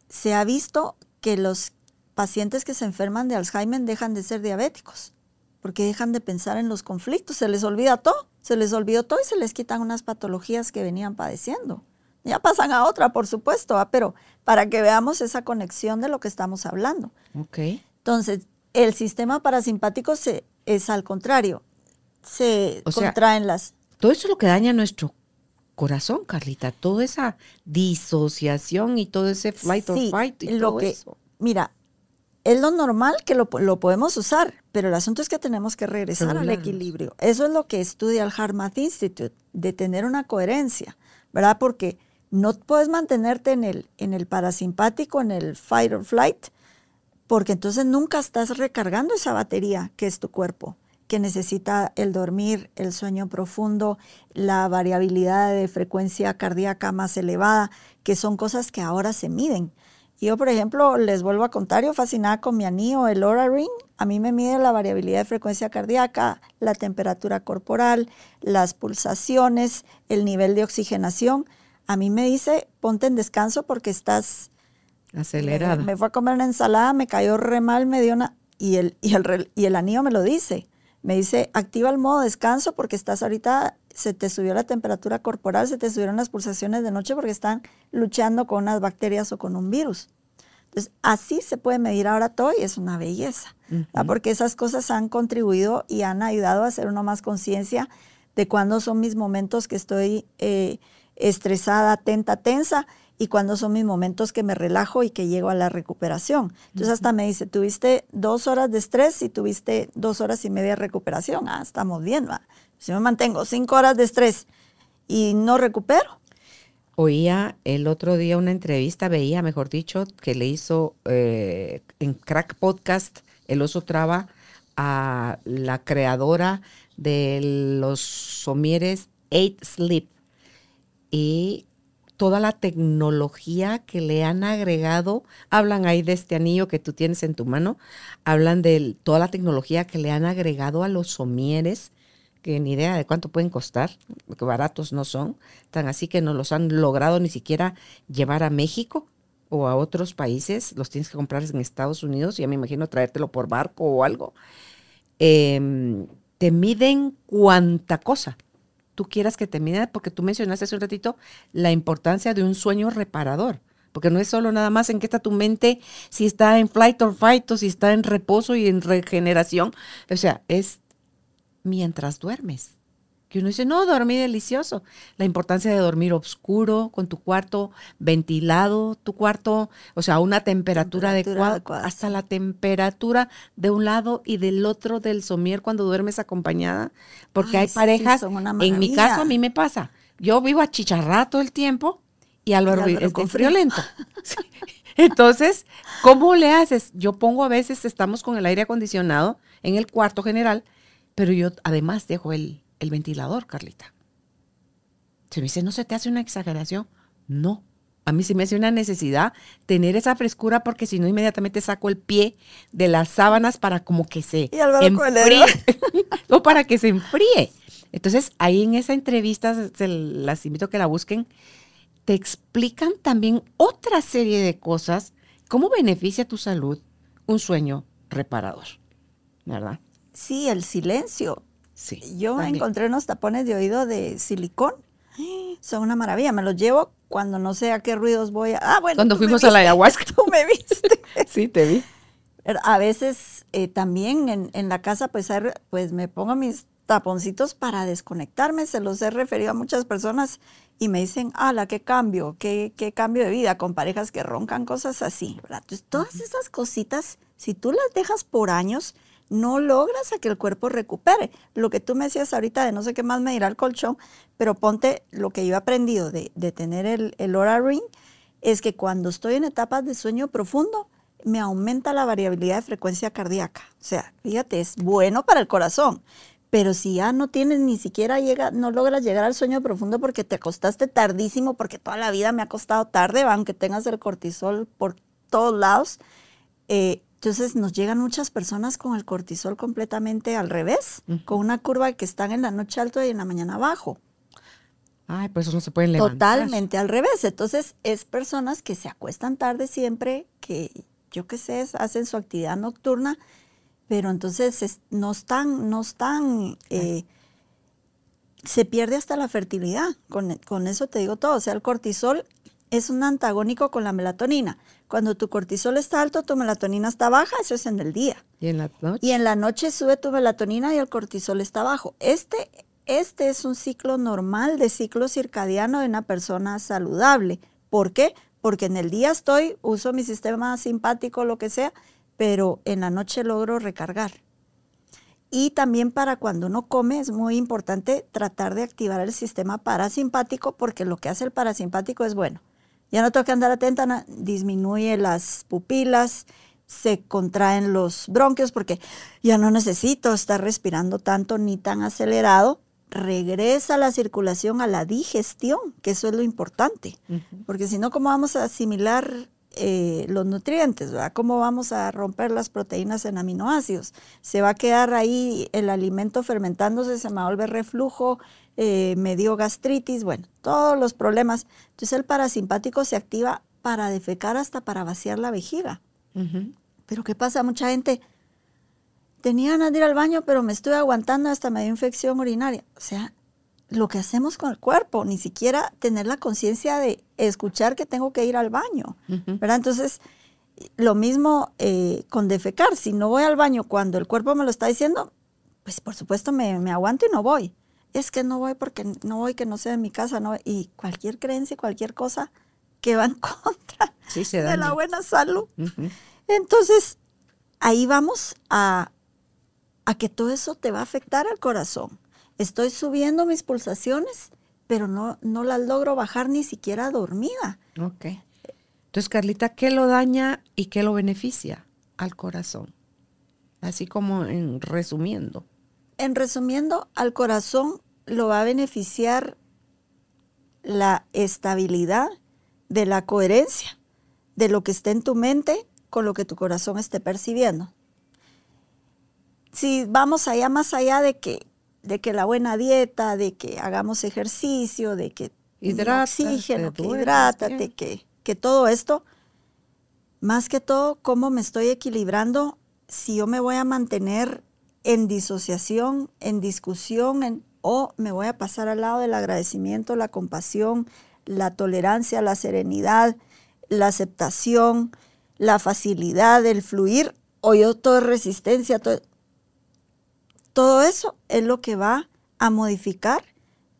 Se ha visto que los pacientes que se enferman de Alzheimer dejan de ser diabéticos, porque dejan de pensar en los conflictos, se les olvida todo, se les olvidó todo y se les quitan unas patologías que venían padeciendo. Ya pasan a otra, por supuesto, pero para que veamos esa conexión de lo que estamos hablando. Ok. Entonces, el sistema parasimpático se, es al contrario, se contraen las... Todo eso es lo que daña nuestro corazón, Carlita, toda esa disociación y todo ese flight or fight y lo que, eso. Mira, es lo normal que lo, podemos usar, pero el asunto es que tenemos que regresar al equilibrio. Eso es lo que estudia el HeartMath Institute, de tener una coherencia, ¿verdad? Porque no puedes mantenerte en el, en el parasimpático, en el fight or flight, porque entonces nunca estás recargando esa batería que es tu cuerpo, que necesita el dormir, el sueño profundo, la variabilidad de frecuencia cardíaca más elevada, que son cosas que ahora se miden. Yo, por ejemplo, les vuelvo a contar, yo fascinada con mi anillo, el Aura Ring, a mí me mide la variabilidad de frecuencia cardíaca, la temperatura corporal, las pulsaciones, el nivel de oxigenación a mí me dice, ponte en descanso porque estás... Acelerada. Me, fue a comer una ensalada, me cayó re mal, me dio una... Y el, y, el, y el anillo me lo dice. Me dice, activa el modo descanso porque estás ahorita, se te subió la temperatura corporal, se te subieron las pulsaciones de noche porque están luchando con unas bacterias o con un virus. Entonces, así se puede medir ahora todo y es una belleza, porque esas cosas han contribuido y han ayudado a hacer uno más conciencia de cuándo son mis momentos que estoy eh, estresada, atenta, tensa, y cuando son mis momentos que me relajo y que llego a la recuperación. Entonces hasta me dice, tuviste dos horas de estrés y tuviste dos horas y media de recuperación. Ah, estamos bien, Si me mantengo cinco horas de estrés y no recupero. Oía el otro día una entrevista, veía, mejor dicho, que le hizo eh, en Crack Podcast el oso traba a la creadora de los somieres Eight Sleep y toda la tecnología que le han agregado, hablan ahí de este anillo que tú tienes en tu mano, hablan de toda la tecnología que le han agregado a los somieres, que ni idea de cuánto pueden costar, que baratos no son, tan así que no los han logrado ni siquiera llevar a México o a otros países, los tienes que comprar en Estados Unidos, ya me imagino traértelo por barco o algo. Em, te miden cuánta cosa tú quieras que te mida, porque tú mencionaste hace un ratito la importancia de un sueño reparador. Porque no es solo nada más en qué está tu mente, si está en flight or fight o si está en reposo y en regeneración. O sea, es mientras duermes que uno dice, no, dormí delicioso. La importancia de dormir oscuro, con tu cuarto ventilado, tu cuarto, o sea, una temperatura, adecuada, hasta la temperatura de un lado y del otro del somier cuando duermes acompañada, porque hay parejas, en mi caso a mí me pasa, yo vivo achicharrada todo el tiempo y Álvaro, es con friolento. Entonces, ¿cómo le haces? Yo pongo a veces, estamos con el aire acondicionado en el cuarto general, pero yo además dejo el el ventilador, Carlita. Se me dice, ¿no se te hace una exageración? No. A mí se me hace una necesidad tener esa frescura porque si no inmediatamente saco el pie de las sábanas para como que se enfríe. o para que se enfríe. Entonces, ahí en esa entrevista, se las invito a que la busquen, te explican también otra serie de cosas, cómo beneficia tu salud un sueño reparador, ¿verdad? Sí, el silencio. Yo encontré unos tapones de oído de silicón. Son una maravilla. Me los llevo cuando no sé a qué ruidos voy a. Ah, bueno. Cuando fuimos a la ayahuasca. Tú me viste. sí, te vi. A veces eh, también en, la casa, pues, pues me pongo mis taponcitos para desconectarme. Se los he referido a muchas personas y me dicen, la qué cambio, qué, qué cambio de vida con parejas que roncan, cosas así. Entonces, todas esas cositas, si tú las dejas por años, no logras a que el cuerpo recupere. Lo que tú me decías ahorita de no sé qué más me dirá el colchón, pero ponte lo que yo he aprendido de, tener el, el Ring, es que cuando estoy en etapas de sueño profundo, me aumenta la variabilidad de frecuencia cardíaca. O sea, fíjate, es bueno para el corazón. Pero si ya no tienes ni siquiera llega, no logras llegar al sueño profundo porque te acostaste tardísimo, porque toda la vida me ha costado tarde, aunque tengas el cortisol por todos lados, eh, entonces nos llegan muchas personas con el cortisol completamente al revés, con una curva que están en la noche alto y en la mañana bajo. Ay, pues eso no se pueden levantar. Totalmente al revés. Entonces es personas que se acuestan tarde siempre, que yo qué sé, hacen su actividad nocturna, pero entonces no están, no están, eh, se pierde hasta la fertilidad. Con, con eso te digo todo. O sea, el cortisol es un antagónico con la melatonina. Cuando tu cortisol está alto, tu melatonina está baja, eso es en el día. ¿Y en la noche? Y en la noche sube tu melatonina y el cortisol está bajo. Este, este es un ciclo normal de ciclo circadiano de una persona saludable. ¿Por qué? Porque en el día estoy, uso mi sistema simpático, lo que sea, pero en la noche logro recargar. Y también para cuando uno come es muy importante tratar de activar el sistema parasimpático porque lo que hace el parasimpático es bueno ya no tengo que andar atenta, disminuye las pupilas, se contraen los bronquios porque ya no necesito estar respirando tanto ni tan acelerado. Regresa la circulación a la digestión, que eso es lo importante, porque si no, ¿cómo vamos a asimilar eh, los nutrientes? ¿Cómo vamos a romper las proteínas en aminoácidos? Se va a quedar ahí el alimento fermentándose, se me va a volver reflujo, eh, me dio gastritis, bueno, todos los problemas. Entonces el parasimpático se activa para defecar hasta para vaciar la vejiga. Pero ¿qué pasa? Mucha gente tenía ganas de ir al baño, pero me estuve aguantando hasta me dio infección urinaria. O sea, lo que hacemos con el cuerpo, ni siquiera tener la conciencia de escuchar que tengo que ir al baño, ¿verdad? Entonces, lo mismo eh, con defecar. Si no voy al baño cuando el cuerpo me lo está diciendo, pues por supuesto me, me aguanto y no voy es que no voy porque no voy, que no sea en mi casa, no y cualquier creencia, cualquier cosa que va en contra de la buena salud. Entonces, ahí vamos a, a que todo eso te va a afectar al corazón. Estoy subiendo mis pulsaciones, pero no, no las logro bajar ni siquiera dormida. Ok. Entonces, Carlita, ¿qué lo daña y qué lo beneficia al corazón? Así como en resumiendo. En resumiendo, al corazón lo va a beneficiar la estabilidad de la coherencia de lo que esté en tu mente con lo que tu corazón esté percibiendo. Si vamos allá más allá de que, de que la buena dieta, de que hagamos ejercicio, de que oxígeno, que hidrátate, que, que todo esto, más que todo, cómo me estoy equilibrando si yo me voy a mantener en disociación, en discusión, o me voy a pasar al lado del agradecimiento, la compasión, la tolerancia, la serenidad, la aceptación, la facilidad, el fluir, o yo todo resistencia, todo, todo eso es lo que va a modificar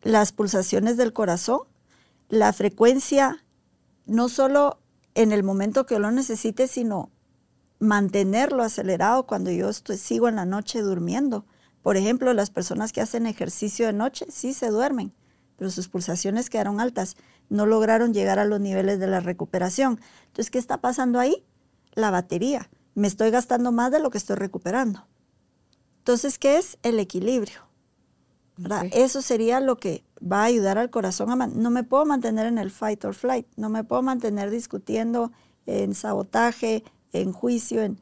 las pulsaciones del corazón, la frecuencia, no solo en el momento que lo necesite, sino mantenerlo acelerado cuando yo estoy, sigo en la noche durmiendo. Por ejemplo, las personas que hacen ejercicio de noche sí se duermen, pero sus pulsaciones quedaron altas, no lograron llegar a los niveles de la recuperación. Entonces, ¿qué está pasando ahí? La batería. Me estoy gastando más de lo que estoy recuperando. Entonces, ¿qué es el equilibrio? Eso sería lo que va a ayudar al corazón a no me puedo mantener en el fight or flight, no me puedo mantener discutiendo en sabotaje, en juicio, en,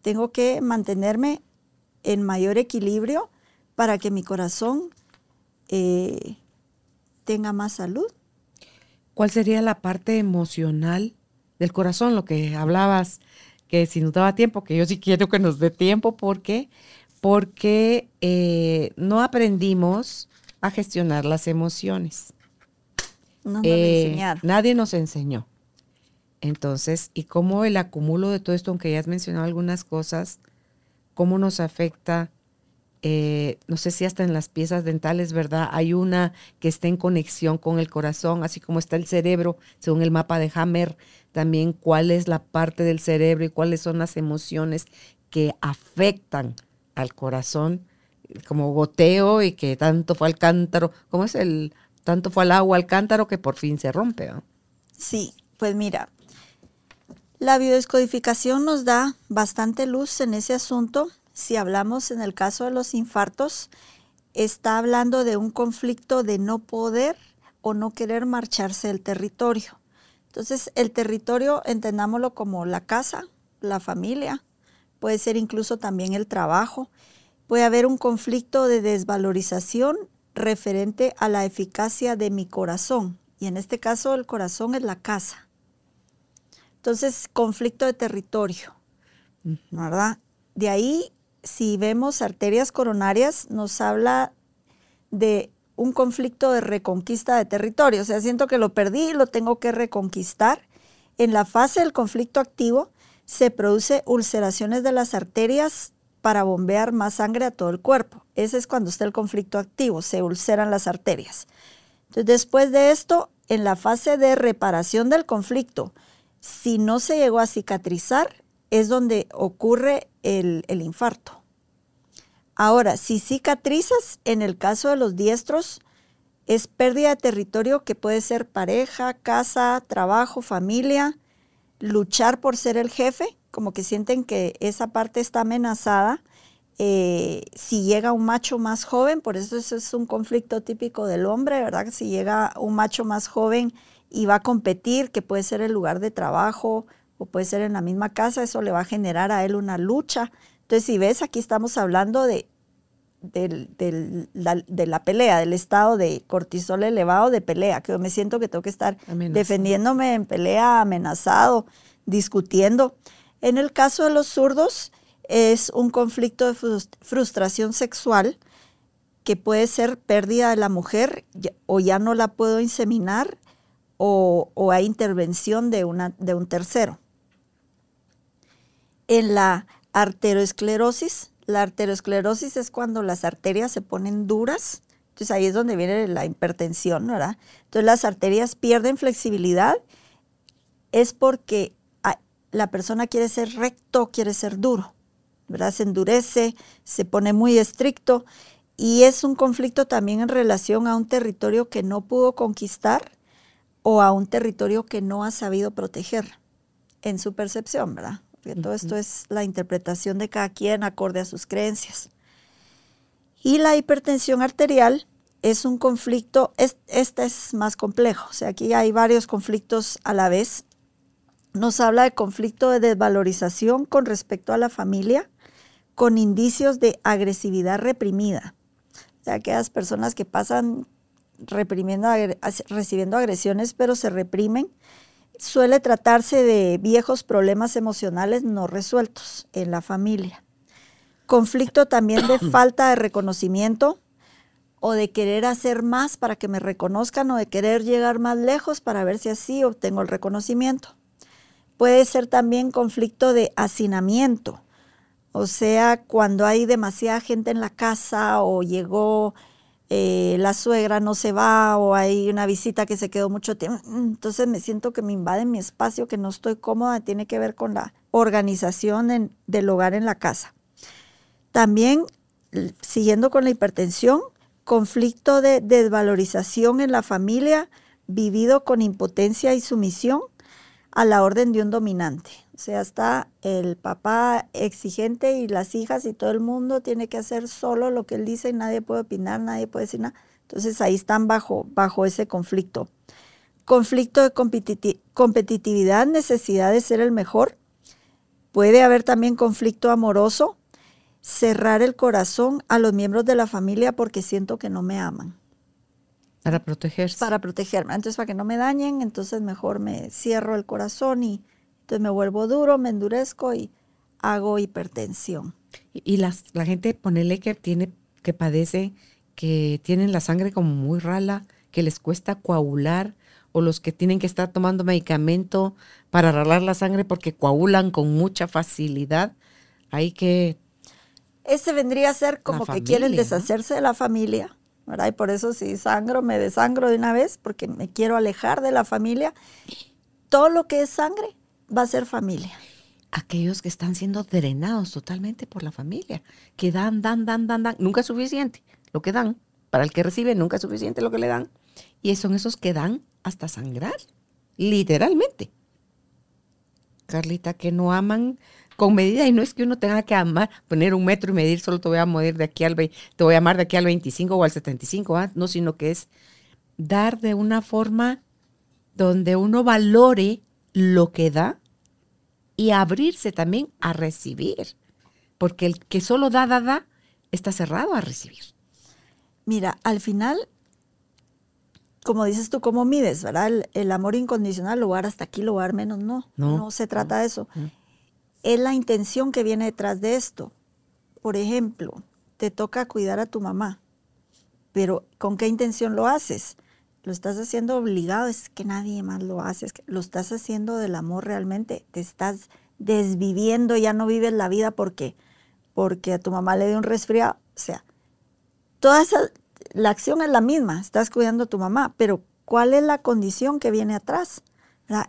tengo que mantenerme en mayor equilibrio para que mi corazón eh, tenga más salud. ¿Cuál sería la parte emocional del corazón? Lo que hablabas, que si no daba tiempo, que yo sí quiero que nos dé tiempo, ¿por qué? Porque eh, no aprendimos a gestionar las emociones. No eh, nadie nos enseñó. Entonces, y cómo el acumulo de todo esto, aunque ya has mencionado algunas cosas, cómo nos afecta, eh, no sé si hasta en las piezas dentales, ¿verdad? Hay una que está en conexión con el corazón, así como está el cerebro, según el mapa de Hammer, también cuál es la parte del cerebro y cuáles son las emociones que afectan al corazón, como goteo y que tanto fue al cántaro, ¿cómo es el tanto fue al agua al cántaro que por fin se rompe? Sí, pues mira, la biodescodificación nos da bastante luz en ese asunto. Si hablamos en el caso de los infartos, está hablando de un conflicto de no poder o no querer marcharse del territorio. Entonces, el territorio, entendámoslo como la casa, la familia, puede ser incluso también el trabajo. Puede haber un conflicto de desvalorización referente a la eficacia de mi corazón. Y en este caso, el corazón es la casa. Entonces, conflicto de territorio, ¿verdad? De ahí, si vemos arterias coronarias, nos habla de un conflicto de reconquista de territorio. O sea, siento que lo perdí y lo tengo que reconquistar. En la fase del conflicto activo se produce ulceraciones de las arterias para bombear más sangre a todo el cuerpo. Ese es cuando está el conflicto activo, se ulceran las arterias. Entonces, después de esto, en la fase de reparación del conflicto, si no se llegó a cicatrizar, es donde ocurre el, infarto. Ahora, si cicatrizas, en el caso de los diestros, es pérdida de territorio que puede ser pareja, casa, trabajo, familia, luchar por ser el jefe, como que sienten que esa parte está amenazada. Eh, si llega un macho más joven, por eso eso es un conflicto típico del hombre, ¿verdad? Si llega un macho más joven y va a competir, que puede ser el lugar de trabajo o puede ser en la misma casa, eso le va a generar a él una lucha. Entonces, si ves, aquí estamos hablando de, de la pelea, del estado de cortisol elevado de pelea, que yo me siento que tengo que estar defendiéndome en pelea, amenazado, discutiendo. En el caso de los zurdos, es un conflicto de frustración sexual que puede ser pérdida de la mujer o ya no la puedo inseminar o, hay intervención de, una, de un tercero. En la arteriosclerosis, la arteriosclerosis es cuando las arterias se ponen duras, entonces ahí es donde viene la hipertensión, ¿verdad? Entonces las arterias pierden flexibilidad, es porque la persona quiere ser recto, quiere ser duro, ¿verdad? Se endurece, se pone muy estricto y es un conflicto también en relación a un territorio que no pudo conquistar o a un territorio que no ha sabido proteger en su percepción, ¿verdad? Porque todo esto es la interpretación de cada quien acorde a sus creencias. Y la hipertensión arterial es un conflicto, este es más complejo, o sea, aquí hay varios conflictos a la vez. Nos habla de conflicto de desvalorización con respecto a la familia, con indicios de agresividad reprimida. O sea, aquellas personas que pasan reprimiendo, recibiendo agresiones, pero se reprimen, suele tratarse de viejos problemas emocionales no resueltos en la familia. Conflicto también de falta de reconocimiento o de querer hacer más para que me reconozcan o de querer llegar más lejos para ver si así obtengo el reconocimiento. Puede ser también conflicto de hacinamiento, o sea, cuando hay demasiada gente en la casa o llegó eh, la suegra no se va o hay una visita que se quedó mucho tiempo, entonces me siento que me invaden mi espacio, que no estoy cómoda, tiene que ver con la organización del hogar en la casa. También, siguiendo con la hipertensión, conflicto de desvalorización en la familia vivido con impotencia y sumisión a la orden de un dominante. O sea, está el papá exigente y las hijas y todo el mundo tiene que hacer solo lo que él dice y nadie puede opinar, nadie puede decir nada. Entonces ahí están bajo, bajo ese conflicto. Conflicto de competitividad, necesidad de ser el mejor. Puede haber también conflicto amoroso, cerrar el corazón a los miembros de la familia porque siento que no me aman. Para protegerse. Para protegerme. Entonces, para que no me dañen, entonces mejor me cierro el corazón y entonces me vuelvo duro, me endurezco y hago hipertensión. Y, la gente, ponele que tiene, que padece, que tienen la sangre como muy rala, que les cuesta coagular, o los que tienen que estar tomando medicamento para ralar la sangre porque coagulan con mucha facilidad, hay que... Ese vendría a ser como que quieren deshacerse de la familia, ¿verdad? Y por eso si sangro, me desangro de una vez porque me quiero alejar de la familia. Todo lo que es sangre va a ser familia. Aquellos que están siendo drenados totalmente por la familia, que dan, dan, dan, dan, dan, nunca es suficiente lo que dan. Para el que recibe nunca es suficiente lo que le dan. Y son esos que dan hasta sangrar, literalmente. Carlita, que no aman con medida y no es que uno tenga que amar, poner un metro y medir, solo te voy a medir de aquí al te voy a amar de aquí al 25 o al 75, ¿ah? no, sino que es dar de una forma donde uno valore lo que da y abrirse también a recibir. Porque el que solo da, da, da, está cerrado a recibir. Mira, al final, como dices tú, ¿cómo mides, verdad? El, amor incondicional, lugar hasta aquí, lugar menos, no. No, se trata de eso. Es la intención que viene detrás de esto. Por ejemplo, te toca cuidar a tu mamá, pero ¿con qué intención lo haces? Lo estás haciendo obligado, es que nadie más lo hace, es que lo estás haciendo del amor realmente, te estás desviviendo, ya no vives la vida porque, porque a tu mamá le dio un resfriado, o sea, toda esa, la acción es la misma, estás cuidando a tu mamá, pero ¿cuál es la condición que viene atrás?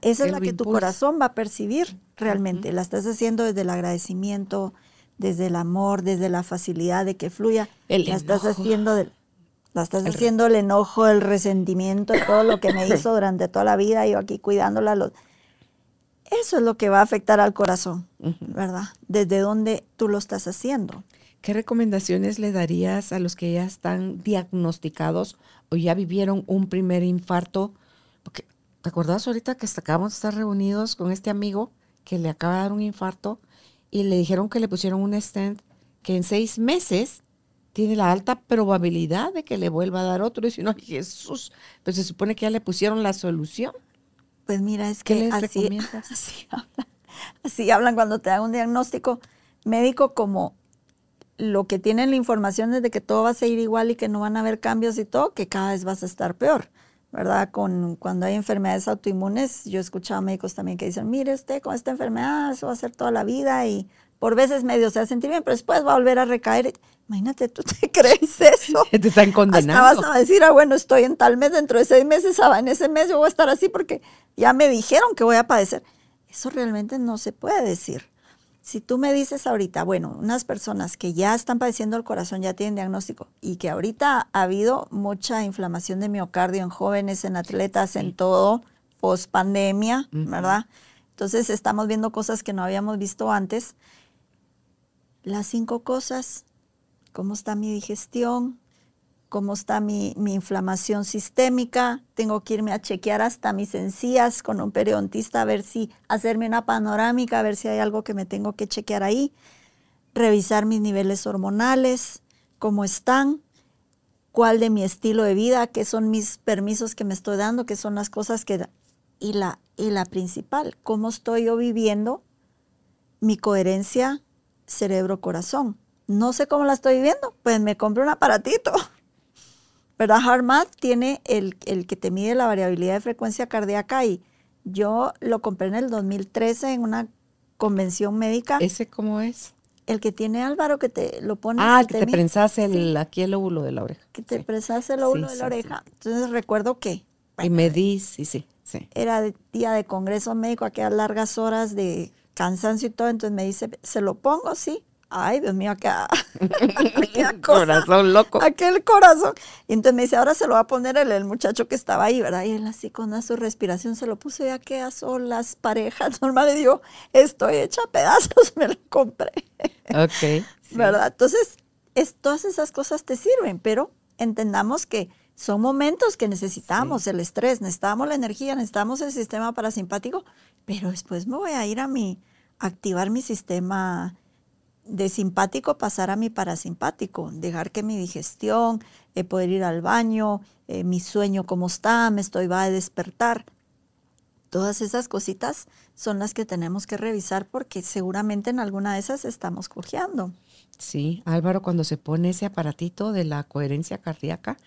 Esa es la que tu corazón va a percibir realmente, la estás haciendo desde el agradecimiento, desde el amor, desde la facilidad de que fluya, la estás haciendo del la estás haciendo el enojo, el resentimiento, todo lo que me hizo durante toda la vida, yo aquí cuidándola. Eso es lo que va a afectar al corazón, ¿verdad? Desde dónde tú lo estás haciendo. ¿Qué recomendaciones le darías a los que ya están diagnosticados o ya vivieron un primer infarto? Porque, ¿te acordás ahorita que acabamos de estar reunidos con este amigo que le acaba de dar un infarto y le dijeron que le pusieron un stent que en seis meses tiene la alta probabilidad de que le vuelva a dar otro. Y si no, Jesús, pues se supone que ya le pusieron la solución. Pues mira, es que así, así, hablan, cuando te dan un diagnóstico médico como lo que tienen la información es de que todo va a seguir igual y que no van a haber cambios y todo, que cada vez vas a estar peor, ¿verdad? Con, cuando hay enfermedades autoinmunes, yo he escuchado médicos también que dicen, mire usted con esta enfermedad, eso va a ser toda la vida y por veces medio se va a sentir bien, pero después va a volver a recaer. Imagínate, ¿tú te crees eso? Te están condenando. Hasta vas a decir, ah, bueno, estoy en tal mes, dentro de seis meses, ah, en ese mes yo voy a estar así porque ya me dijeron que voy a padecer. Eso realmente no se puede decir. Si tú me dices ahorita, bueno, unas personas que ya están padeciendo el corazón, ya tienen diagnóstico, y que ahorita ha habido mucha inflamación de miocardio en jóvenes, en atletas, en todo, post pandemia, ¿verdad? Entonces estamos viendo cosas que no habíamos visto antes. Las cinco cosas, cómo está mi digestión, cómo está mi, mi, inflamación sistémica, tengo que irme a chequear hasta mis encías con un periodontista a ver si, hacerme una panorámica, a ver si hay algo que me tengo que chequear ahí, revisar mis niveles hormonales, cómo están, cuál de mi estilo de vida, qué son mis permisos que me estoy dando, qué son las cosas que... Y la, y la principal, cómo estoy yo viviendo mi coherencia cerebro-corazón. No sé cómo la estoy viviendo, pues me compré un aparatito ¿verdad? HeartMath tiene el, el, que te mide la variabilidad de frecuencia cardíaca y yo lo compré en el 2013 en una convención médica. ¿Ese cómo es? El que tiene Álvaro, que te lo pone. Ah, que te, prensas el, aquí el óvulo de la oreja. Que te prensas el óvulo de la oreja. Entonces recuerdo que. y me di, sí, sí, sí. Era día de congreso médico, aquellas largas horas de cansancio y todo. Entonces me dice, ¿se lo pongo? Sí ay, Dios mío, acá. corazón loco. Aquel corazón. Y entonces me dice, ahora se lo va a poner el, el, muchacho que estaba ahí, ¿verdad? Y él así con su respiración se lo puso, ya que a las parejas. Normal le digo, estoy hecha pedazos, me lo compré. Ok. ¿Verdad? Entonces, es, todas esas cosas te sirven, pero entendamos que son momentos que necesitamos el estrés, necesitamos la energía, necesitamos el sistema parasimpático, pero después me voy a ir a mi, activar mi sistema de simpático pasar a mi parasimpático, dejar que mi digestión, eh, poder ir al baño, eh, mi sueño cómo está, me estoy va a despertar. Todas esas cositas son las que tenemos que revisar porque seguramente en alguna de esas estamos cojeando. Sí, Álvaro, cuando se pone ese aparatito de la coherencia cardíaca,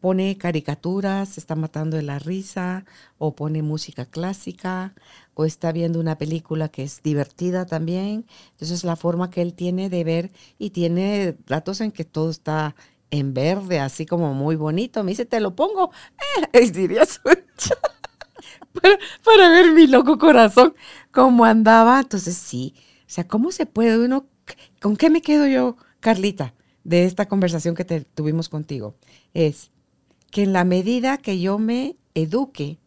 pone caricaturas, está matando de la risa, o pone música clásica, o está viendo una película que es divertida también. Entonces, la forma que él tiene de ver y tiene datos en que todo está en verde, así como muy bonito. Me dice, te lo pongo. Eh, diría para, para ver mi loco corazón, cómo andaba. Entonces, sí. O sea, ¿cómo se puede uno? ¿Con qué me quedo yo, Carlita, de esta conversación que te, tuvimos contigo? Es que en la medida que yo me eduque,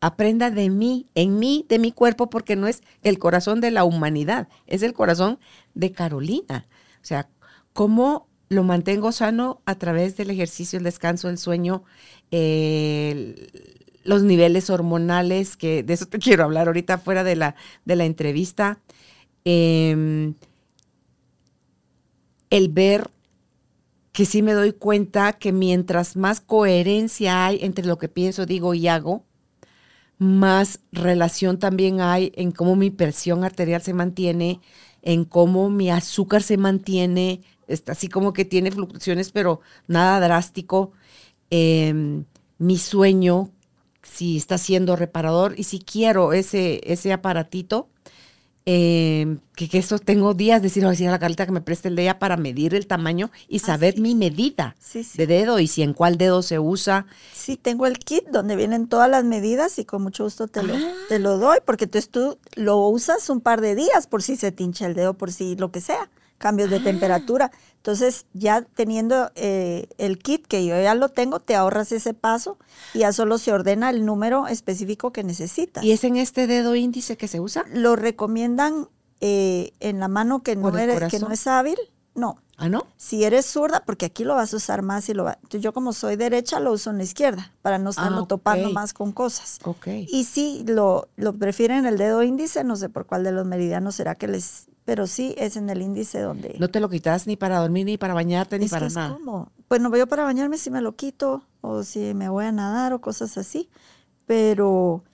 aprenda de mí, en mí, de mi cuerpo, porque no es el corazón de la humanidad, es el corazón de Carolina. O sea, cómo lo mantengo sano a través del ejercicio, el descanso, el sueño, los niveles hormonales, que de eso te quiero hablar ahorita fuera de la, de la entrevista. Em, el ver que sí me doy cuenta que mientras más coherencia hay entre lo que pienso, digo y hago, más relación también hay en cómo mi presión arterial se mantiene, en cómo mi azúcar se mantiene, está así como que tiene fluctuaciones, pero nada drástico. Em, mi sueño, si está siendo reparador y si quiero ese, ese aparatito, eh, que, que, eso tengo días de decir, a la Carlita que me preste el día para medir el tamaño y ah, saber mi medida de dedo y si en cuál dedo se usa. Sí, tengo el kit donde vienen todas las medidas y con mucho gusto te lo, te lo doy, porque entonces tú lo usas un par de días por si se tincha el dedo, por si lo que sea cambios de ah. temperatura. Entonces, ya teniendo eh, el kit que yo ya lo tengo, te ahorras ese paso y ya solo se ordena el número específico que necesitas. ¿Y es en este dedo índice que se usa? Lo recomiendan eh, en la mano que no, que no es hábil. No. ¿Ah, no? Si eres zurda, porque aquí lo vas a usar más y lo va. Yo como soy derecha, lo uso en la izquierda para no estarlo ah, topando más con cosas. Ok. Y si lo, lo prefieren el dedo índice, no sé por cuál de los meridianos será que les pero sí es en el índice donde... No te lo quitas ni para dormir, ni para bañarte, ni para nada. Como, bueno, yo para bañarme sí me lo quito, o si me voy a nadar o cosas así, pero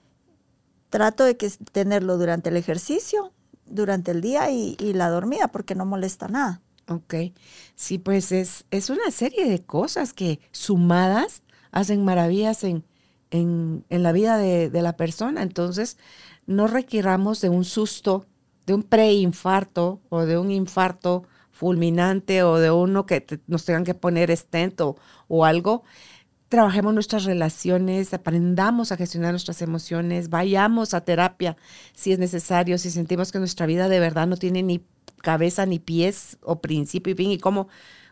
trato de que tenerlo durante el ejercicio, durante el día y, la dormida, porque no molesta nada. Ok, sí, pues es, es una serie de cosas que sumadas hacen maravillas en, en, la vida de, de la persona. Entonces, no requiramos de un susto de un preinfarto o de un infarto fulminante o de uno que nos tengan que poner stent o, algo, trabajemos nuestras relaciones, aprendamos a gestionar nuestras emociones, vayamos a terapia si es necesario, si sentimos que nuestra vida de verdad no tiene ni cabeza ni pies o principio y fin, y cómo,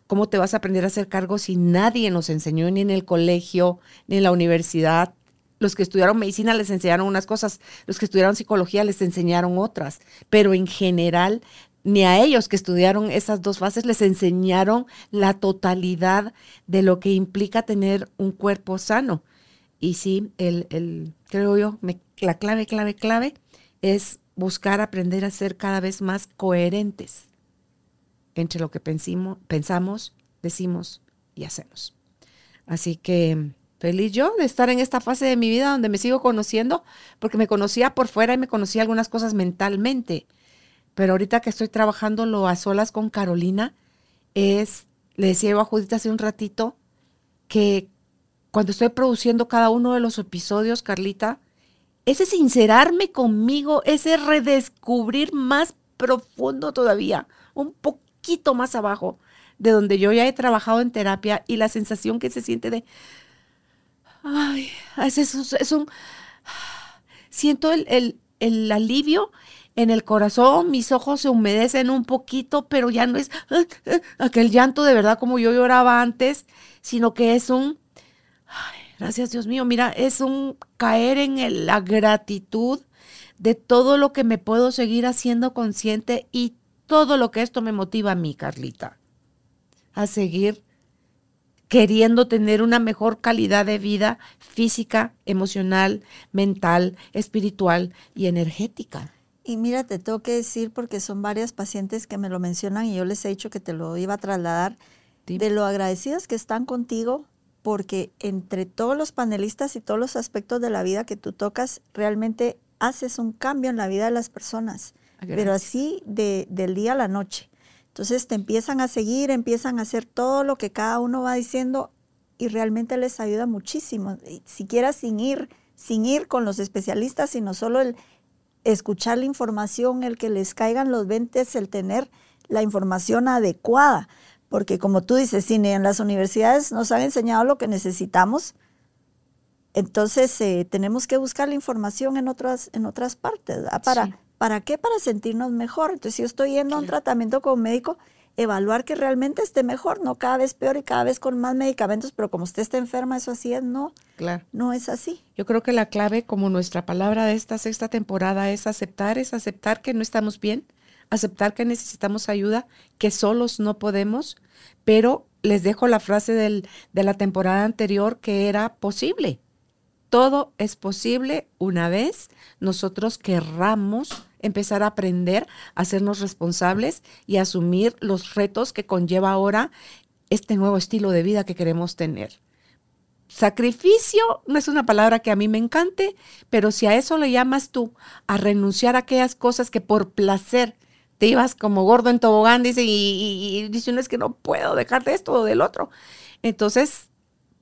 cómo te vas a aprender a hacer cargo si nadie nos enseñó ni en el colegio, ni en la universidad, Los que estudiaron medicina les enseñaron unas cosas, los que estudiaron psicología les enseñaron otras, pero en general ni a ellos que estudiaron esas dos fases les enseñaron la totalidad de lo que implica tener un cuerpo sano. Y sí, el, el creo yo, la clave, clave, clave es buscar aprender a ser cada vez más coherentes entre lo que pensamos, decimos y hacemos. Así que feliz yo de estar en esta fase de mi vida donde me sigo conociendo, porque me conocía por fuera y me conocía algunas cosas mentalmente pero ahorita que estoy trabajando lo a solas con Carolina, es, le decía yo a Judith hace un ratito, que cuando estoy produciendo cada uno de los episodios, Carlita, ese sincerarme conmigo, ese redescubrir más profundo todavía, un poquito más abajo de donde yo ya he trabajado en terapia y la sensación que se siente de, ay, es, es, un, siento el, el, el alivio en el corazón, mis ojos se humedecen un poquito, pero ya no es ah, ah, aquel llanto de verdad como yo lloraba antes, sino que es un, gracias Dios mío, mira, es un caer en la gratitud de todo lo que me puedo seguir haciendo consciente y todo lo que esto me motiva a mí, Carlita, a seguir queriendo tener una mejor calidad de vida física, emocional, mental, espiritual y energética. Y mira, te tengo que decir, porque son varias pacientes que me lo mencionan y yo les he dicho que te lo iba a trasladar, de lo agradecidas que están contigo, porque entre todos los panelistas y todos los aspectos de la vida que tú tocas, realmente haces un cambio en la vida de las personas, pero así de, del día a la noche. Entonces te empiezan a seguir, empiezan a hacer todo lo que cada uno va diciendo y realmente les ayuda muchísimo, siquiera sin ir, sin ir con los especialistas, sino solo el, escuchar la información, el que les caigan los 20, el tener la información adecuada. Porque como tú dices, si en las universidades nos han enseñado lo que necesitamos, entonces eh, tenemos que buscar la información en otras, en otras partes. ¿Para, ¿Para qué? Para sentirnos mejor. Entonces, si yo estoy yendo a un tratamiento como médico, evaluar que realmente esté mejor, no cada vez peor y cada vez con más medicamentos, pero como usted está enferma, eso así es, no. Claro. No es así. Yo creo que la clave, como nuestra palabra de esta sexta temporada, es aceptar, es aceptar que no estamos bien, aceptar que necesitamos ayuda, que solos no podemos, pero les dejo la frase del, de la temporada anterior que era posible. Todo es posible una vez nosotros querramos empezar a aprender a hacernos responsables y asumir los retos que conlleva ahora este nuevo estilo de vida que queremos tener. Sacrificio no es una palabra que a mí me encante, pero si a eso le llamas tú, a renunciar a aquellas cosas que por placer te ibas como gordo en tobogán, dice, y, dice, no es que no puedo dejar de esto o del otro. Entonces,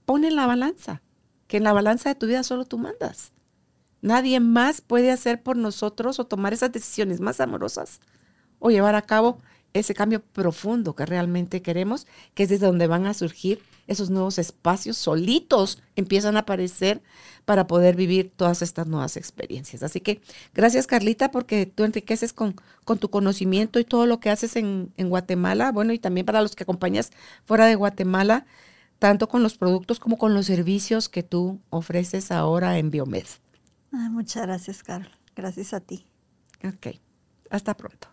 pon en la balanza, que en la balanza de tu vida solo tú mandas. Nadie más puede hacer por nosotros o tomar esas decisiones más amorosas o llevar a cabo ese cambio profundo que realmente queremos, que es desde donde van a surgir esos nuevos espacios solitos, empiezan a aparecer para poder vivir todas estas nuevas experiencias. Así que gracias Carlita porque tú enriqueces con, con tu conocimiento y todo lo que haces en, en Guatemala, bueno, y también para los que acompañas fuera de Guatemala, tanto con los productos como con los servicios que tú ofreces ahora en Biomed muchas gracias, Carol. Gracias a ti. Ok. Hasta pronto.